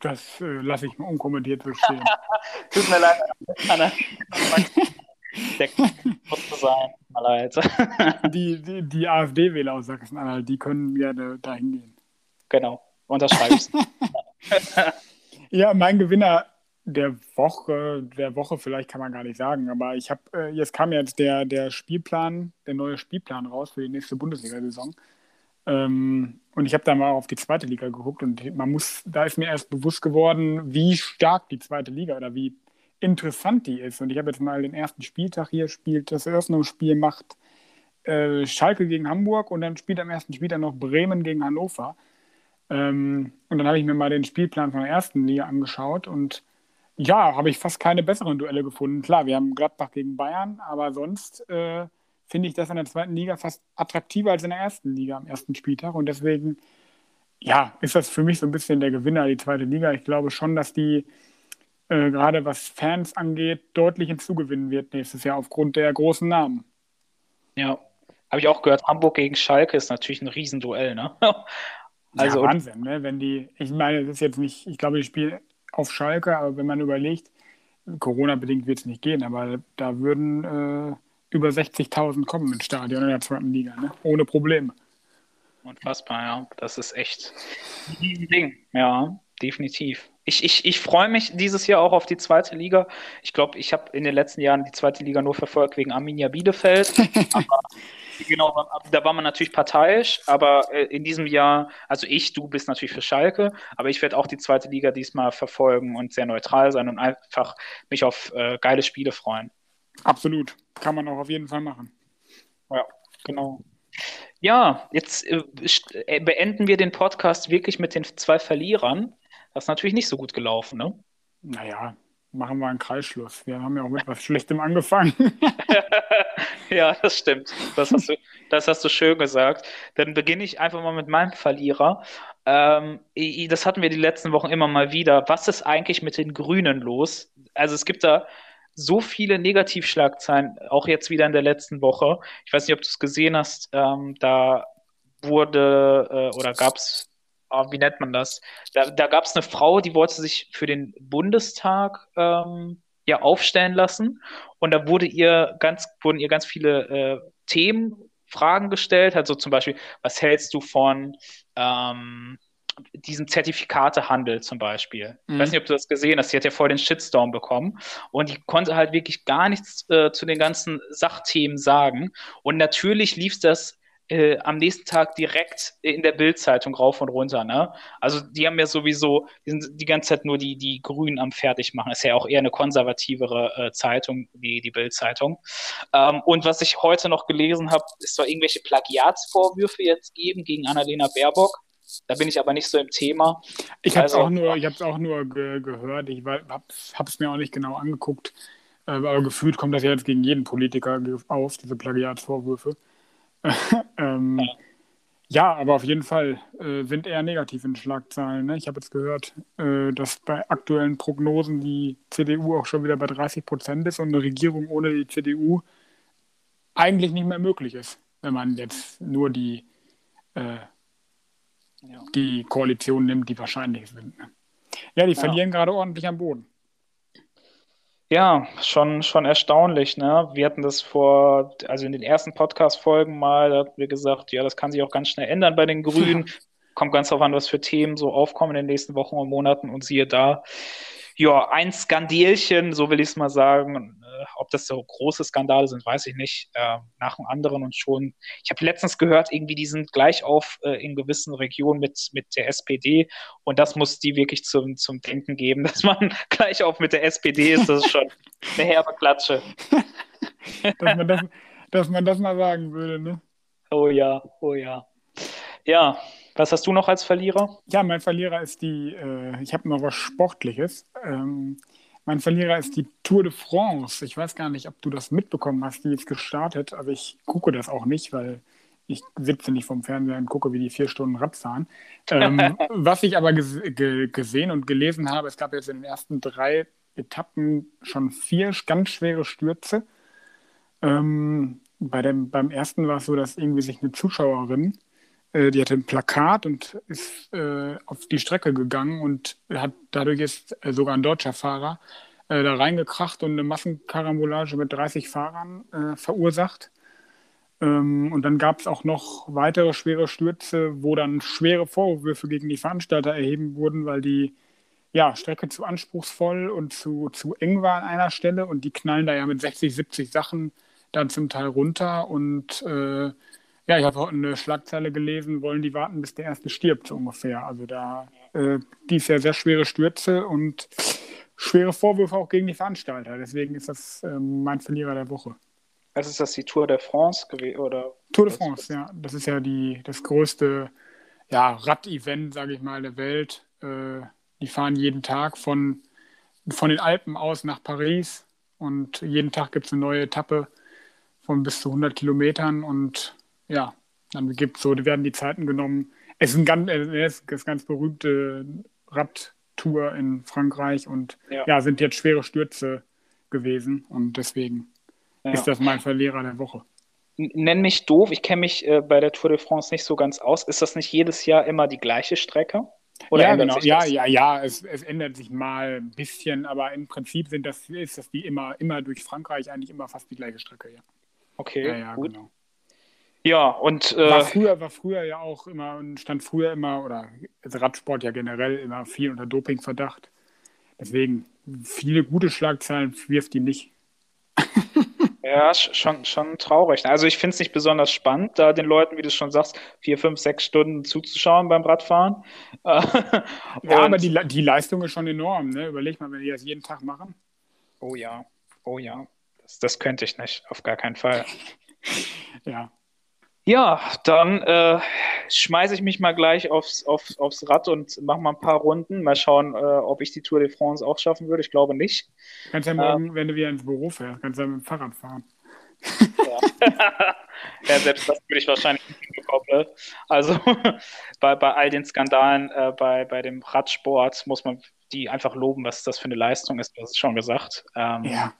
Das äh, lasse ich mal unkommentiert so stehen. Tut mir leid, Anna. Der musste sein, leid. Die, die, die AfD-Wähler aus Sachsen-Anhalt, die können gerne dahin gehen. Genau, unterschreibst. ja, mein Gewinner der Woche, der Woche vielleicht kann man gar nicht sagen, aber ich habe, äh, jetzt kam jetzt der, der Spielplan, der neue Spielplan raus für die nächste Bundesliga-Saison. Ähm, und ich habe da mal auf die zweite Liga geguckt und man muss, da ist mir erst bewusst geworden, wie stark die zweite Liga oder wie interessant die ist. Und ich habe jetzt mal den ersten Spieltag hier, spielt das Eröffnungsspiel, macht äh, Schalke gegen Hamburg und dann spielt am ersten Spieltag noch Bremen gegen Hannover. Ähm, und dann habe ich mir mal den Spielplan von der ersten Liga angeschaut und ja, habe ich fast keine besseren Duelle gefunden. Klar, wir haben Gladbach gegen Bayern, aber sonst äh, finde ich das in der zweiten Liga fast attraktiver als in der ersten Liga am ersten Spieltag. Und deswegen, ja, ist das für mich so ein bisschen der Gewinner, die zweite Liga. Ich glaube schon, dass die äh, gerade was Fans angeht, deutlich hinzugewinnen wird nächstes Jahr aufgrund der großen Namen. Ja, habe ich auch gehört. Hamburg gegen Schalke ist natürlich ein Riesenduell, ne? also ja, Wahnsinn, ne? Wenn die, ich meine, das ist jetzt nicht, ich glaube, ich spiele auf Schalke, aber wenn man überlegt, Corona-bedingt wird es nicht gehen, aber da würden äh, über 60.000 kommen ins Stadion in der zweiten Liga, ne? ohne Probleme. Unfassbar, ja. Das ist echt ein Ding. Ja, definitiv. Ich, ich, ich freue mich dieses Jahr auch auf die zweite Liga. Ich glaube, ich habe in den letzten Jahren die zweite Liga nur verfolgt wegen Arminia Bielefeld. aber, genau, da war man natürlich parteiisch, aber äh, in diesem Jahr, also ich, du bist natürlich für Schalke, aber ich werde auch die zweite Liga diesmal verfolgen und sehr neutral sein und einfach mich auf äh, geile Spiele freuen. Absolut. Kann man auch auf jeden Fall machen. Ja, genau. Ja, jetzt äh, äh beenden wir den Podcast wirklich mit den zwei Verlierern. Das ist natürlich nicht so gut gelaufen, ne? Naja, machen wir einen Kreisschluss. Wir haben ja auch mit was Schlechtem angefangen. ja, das stimmt. Das hast, du, das hast du schön gesagt. Dann beginne ich einfach mal mit meinem Verlierer. Ähm, das hatten wir die letzten Wochen immer mal wieder. Was ist eigentlich mit den Grünen los? Also es gibt da so viele Negativschlagzeilen, auch jetzt wieder in der letzten Woche. Ich weiß nicht, ob du es gesehen hast. Ähm, da wurde äh, oder gab es oh, wie nennt man das? Da, da gab es eine Frau, die wollte sich für den Bundestag ähm, ja aufstellen lassen. Und da wurde ihr ganz, wurden ihr ganz viele äh, Themen, Fragen gestellt. Also zum Beispiel, was hältst du von ähm, diesem Zertifikatehandel zum Beispiel. Mhm. Ich weiß nicht, ob du das gesehen hast. Sie hat ja voll den Shitstorm bekommen und die konnte halt wirklich gar nichts äh, zu den ganzen Sachthemen sagen. Und natürlich lief das äh, am nächsten Tag direkt in der Bildzeitung rauf und runter. Ne? Also die haben ja sowieso, die sind die ganze Zeit nur die, die Grünen am Fertigmachen. Ist ja auch eher eine konservativere äh, Zeitung, wie die Bildzeitung. Ähm, und was ich heute noch gelesen habe, ist zwar irgendwelche Plagiatsvorwürfe jetzt geben gegen Annalena Baerbock. Da bin ich aber nicht so im Thema. Ich habe es also, auch nur, ich auch nur ge gehört. Ich habe es mir auch nicht genau angeguckt. Äh, aber gefühlt kommt das ja jetzt gegen jeden Politiker auf, diese Plagiatsvorwürfe. ähm, ja. Aber auf jeden Fall äh, sind eher negativ in Schlagzeilen. Ne? Ich habe jetzt gehört, äh, dass bei aktuellen Prognosen die CDU auch schon wieder bei 30 Prozent ist und eine Regierung ohne die CDU eigentlich nicht mehr möglich ist, wenn man jetzt nur die, äh, ja. die Koalition nimmt, die wahrscheinlich sind. Ne? Ja, die ja. verlieren gerade ordentlich am Boden. Ja, schon, schon erstaunlich, ne? Wir hatten das vor, also in den ersten Podcast-Folgen mal, da hatten wir gesagt, ja, das kann sich auch ganz schnell ändern bei den Grünen. Kommt ganz darauf an, was für Themen so aufkommen in den nächsten Wochen und Monaten und siehe da, ja, ein Skandelchen, so will ich es mal sagen. Äh, ob das so große Skandale sind, weiß ich nicht. Äh, nach dem anderen und schon. Ich habe letztens gehört, irgendwie die sind gleich auf äh, in gewissen Regionen mit, mit der SPD und das muss die wirklich zum, zum Denken geben, dass man gleich auf mit der SPD ist. Das ist schon eine herbe Klatsche. dass, man das, dass man das mal sagen würde, ne? Oh ja, oh ja. Ja, was hast du noch als Verlierer? Ja, mein Verlierer ist die, äh, ich habe noch was Sportliches. Ähm, mein Verlierer ist die Tour de France. Ich weiß gar nicht, ob du das mitbekommen hast, die jetzt gestartet. Also ich gucke das auch nicht, weil ich sitze nicht vom Fernseher und gucke, wie die vier Stunden Rad fahren. Ähm, was ich aber ges ge gesehen und gelesen habe, es gab jetzt in den ersten drei Etappen schon vier ganz schwere Stürze. Ähm, bei dem, beim ersten war es so, dass irgendwie sich eine Zuschauerin die hatte ein Plakat und ist äh, auf die Strecke gegangen und hat dadurch ist äh, sogar ein deutscher Fahrer äh, da reingekracht und eine Massenkarambolage mit 30 Fahrern äh, verursacht. Ähm, und dann gab es auch noch weitere schwere Stürze, wo dann schwere Vorwürfe gegen die Veranstalter erheben wurden, weil die ja, Strecke zu anspruchsvoll und zu, zu eng war an einer Stelle und die knallen da ja mit 60, 70 Sachen dann zum Teil runter und äh, ja, ich habe heute eine Schlagzeile gelesen, wollen die warten, bis der erste stirbt, so ungefähr. Also da, äh, die ist ja sehr schwere Stürze und schwere Vorwürfe auch gegen die Veranstalter. Deswegen ist das äh, mein Verlierer der Woche. Also ist das die Tour de France gewesen? Oder Tour de France, ja. Das ist ja die, das größte ja, Rad-Event, sage ich mal, der Welt. Äh, die fahren jeden Tag von, von den Alpen aus nach Paris und jeden Tag gibt es eine neue Etappe von bis zu 100 Kilometern und ja, dann gibt so, werden die Zeiten genommen. Es ist ein ganz, es ist ganz berühmte Radtour in Frankreich und ja. ja. sind jetzt schwere Stürze gewesen und deswegen ja. ist das mein Verlierer der Woche. Nenn mich doof, ich kenne mich äh, bei der Tour de France nicht so ganz aus. Ist das nicht jedes Jahr immer die gleiche Strecke? Oder ja, genau. Ja, ja, ja, es, es, ändert sich mal ein bisschen, aber im Prinzip sind das, ist das wie immer, immer durch Frankreich eigentlich immer fast die gleiche Strecke, ja. Okay, ja, ja, gut. Genau. Ja, und. Äh, war, früher, war früher ja auch immer, stand früher immer, oder Radsport ja generell immer viel unter Dopingverdacht. Deswegen, viele gute Schlagzeilen wirft die nicht. ja, schon, schon traurig. Also ich finde es nicht besonders spannend, da den Leuten, wie du schon sagst, vier, fünf, sechs Stunden zuzuschauen beim Radfahren. ja, aber die, die Leistung ist schon enorm, ne? Überleg mal, wenn die das jeden Tag machen. Oh ja, oh ja. Das, das könnte ich nicht, auf gar keinen Fall. ja. Ja, dann äh, schmeiße ich mich mal gleich aufs, aufs, aufs Rad und mache mal ein paar Runden. Mal schauen, äh, ob ich die Tour de France auch schaffen würde. Ich glaube nicht. Kannst ja morgen, ähm, wenn du wieder ins Büro fährst, kannst du ja mit dem Fahrrad fahren. Ja, ja selbst das würde ich wahrscheinlich nicht hinbekommen. Ne? Also bei, bei all den Skandalen äh, bei, bei dem Radsport muss man die einfach loben, was das für eine Leistung ist. Das ist schon gesagt. Ähm, ja.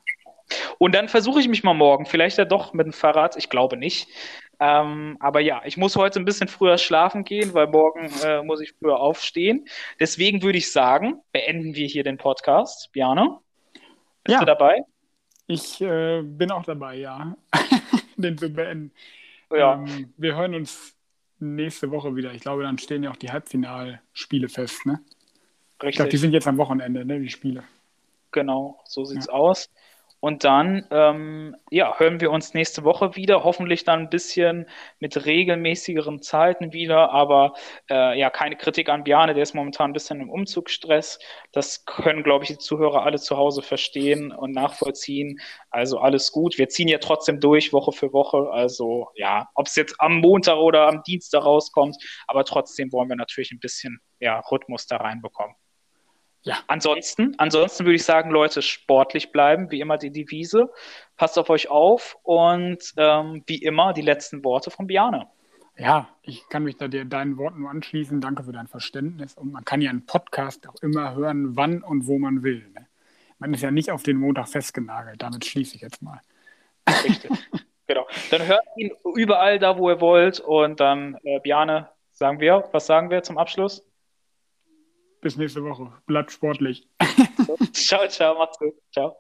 Und dann versuche ich mich mal morgen, vielleicht ja doch mit dem Fahrrad, ich glaube nicht, ähm, aber ja, ich muss heute ein bisschen früher schlafen gehen, weil morgen äh, muss ich früher aufstehen. Deswegen würde ich sagen, beenden wir hier den Podcast. Björn, bist ja. du dabei? Ich äh, bin auch dabei, ja, den zu beenden. Ja. Ähm, wir hören uns nächste Woche wieder. Ich glaube, dann stehen ja auch die Halbfinalspiele fest, ne? Richtig. Ich glaube, die sind jetzt am Wochenende, ne, die Spiele. Genau, so sieht's ja. aus. Und dann ähm, ja, hören wir uns nächste Woche wieder, hoffentlich dann ein bisschen mit regelmäßigeren Zeiten wieder, aber äh, ja, keine Kritik an Bjane, der ist momentan ein bisschen im Umzugsstress. Das können, glaube ich, die Zuhörer alle zu Hause verstehen und nachvollziehen. Also alles gut. Wir ziehen ja trotzdem durch, Woche für Woche. Also ja, ob es jetzt am Montag oder am Dienstag rauskommt, aber trotzdem wollen wir natürlich ein bisschen ja, Rhythmus da reinbekommen. Ja. Ansonsten, ansonsten würde ich sagen, Leute, sportlich bleiben, wie immer die Devise. Passt auf euch auf und ähm, wie immer die letzten Worte von Biane. Ja, ich kann mich da dir deinen Worten nur anschließen. Danke für dein Verständnis. Und man kann ja einen Podcast auch immer hören, wann und wo man will. Ne? Man ist ja nicht auf den Montag festgenagelt. Damit schließe ich jetzt mal. Richtig. genau. Dann hört ihn überall da, wo ihr wollt. Und dann, äh, Bjane, sagen wir, was sagen wir zum Abschluss? Bis nächste Woche. Bleibt sportlich. ciao, ciao, macht's gut. Ciao.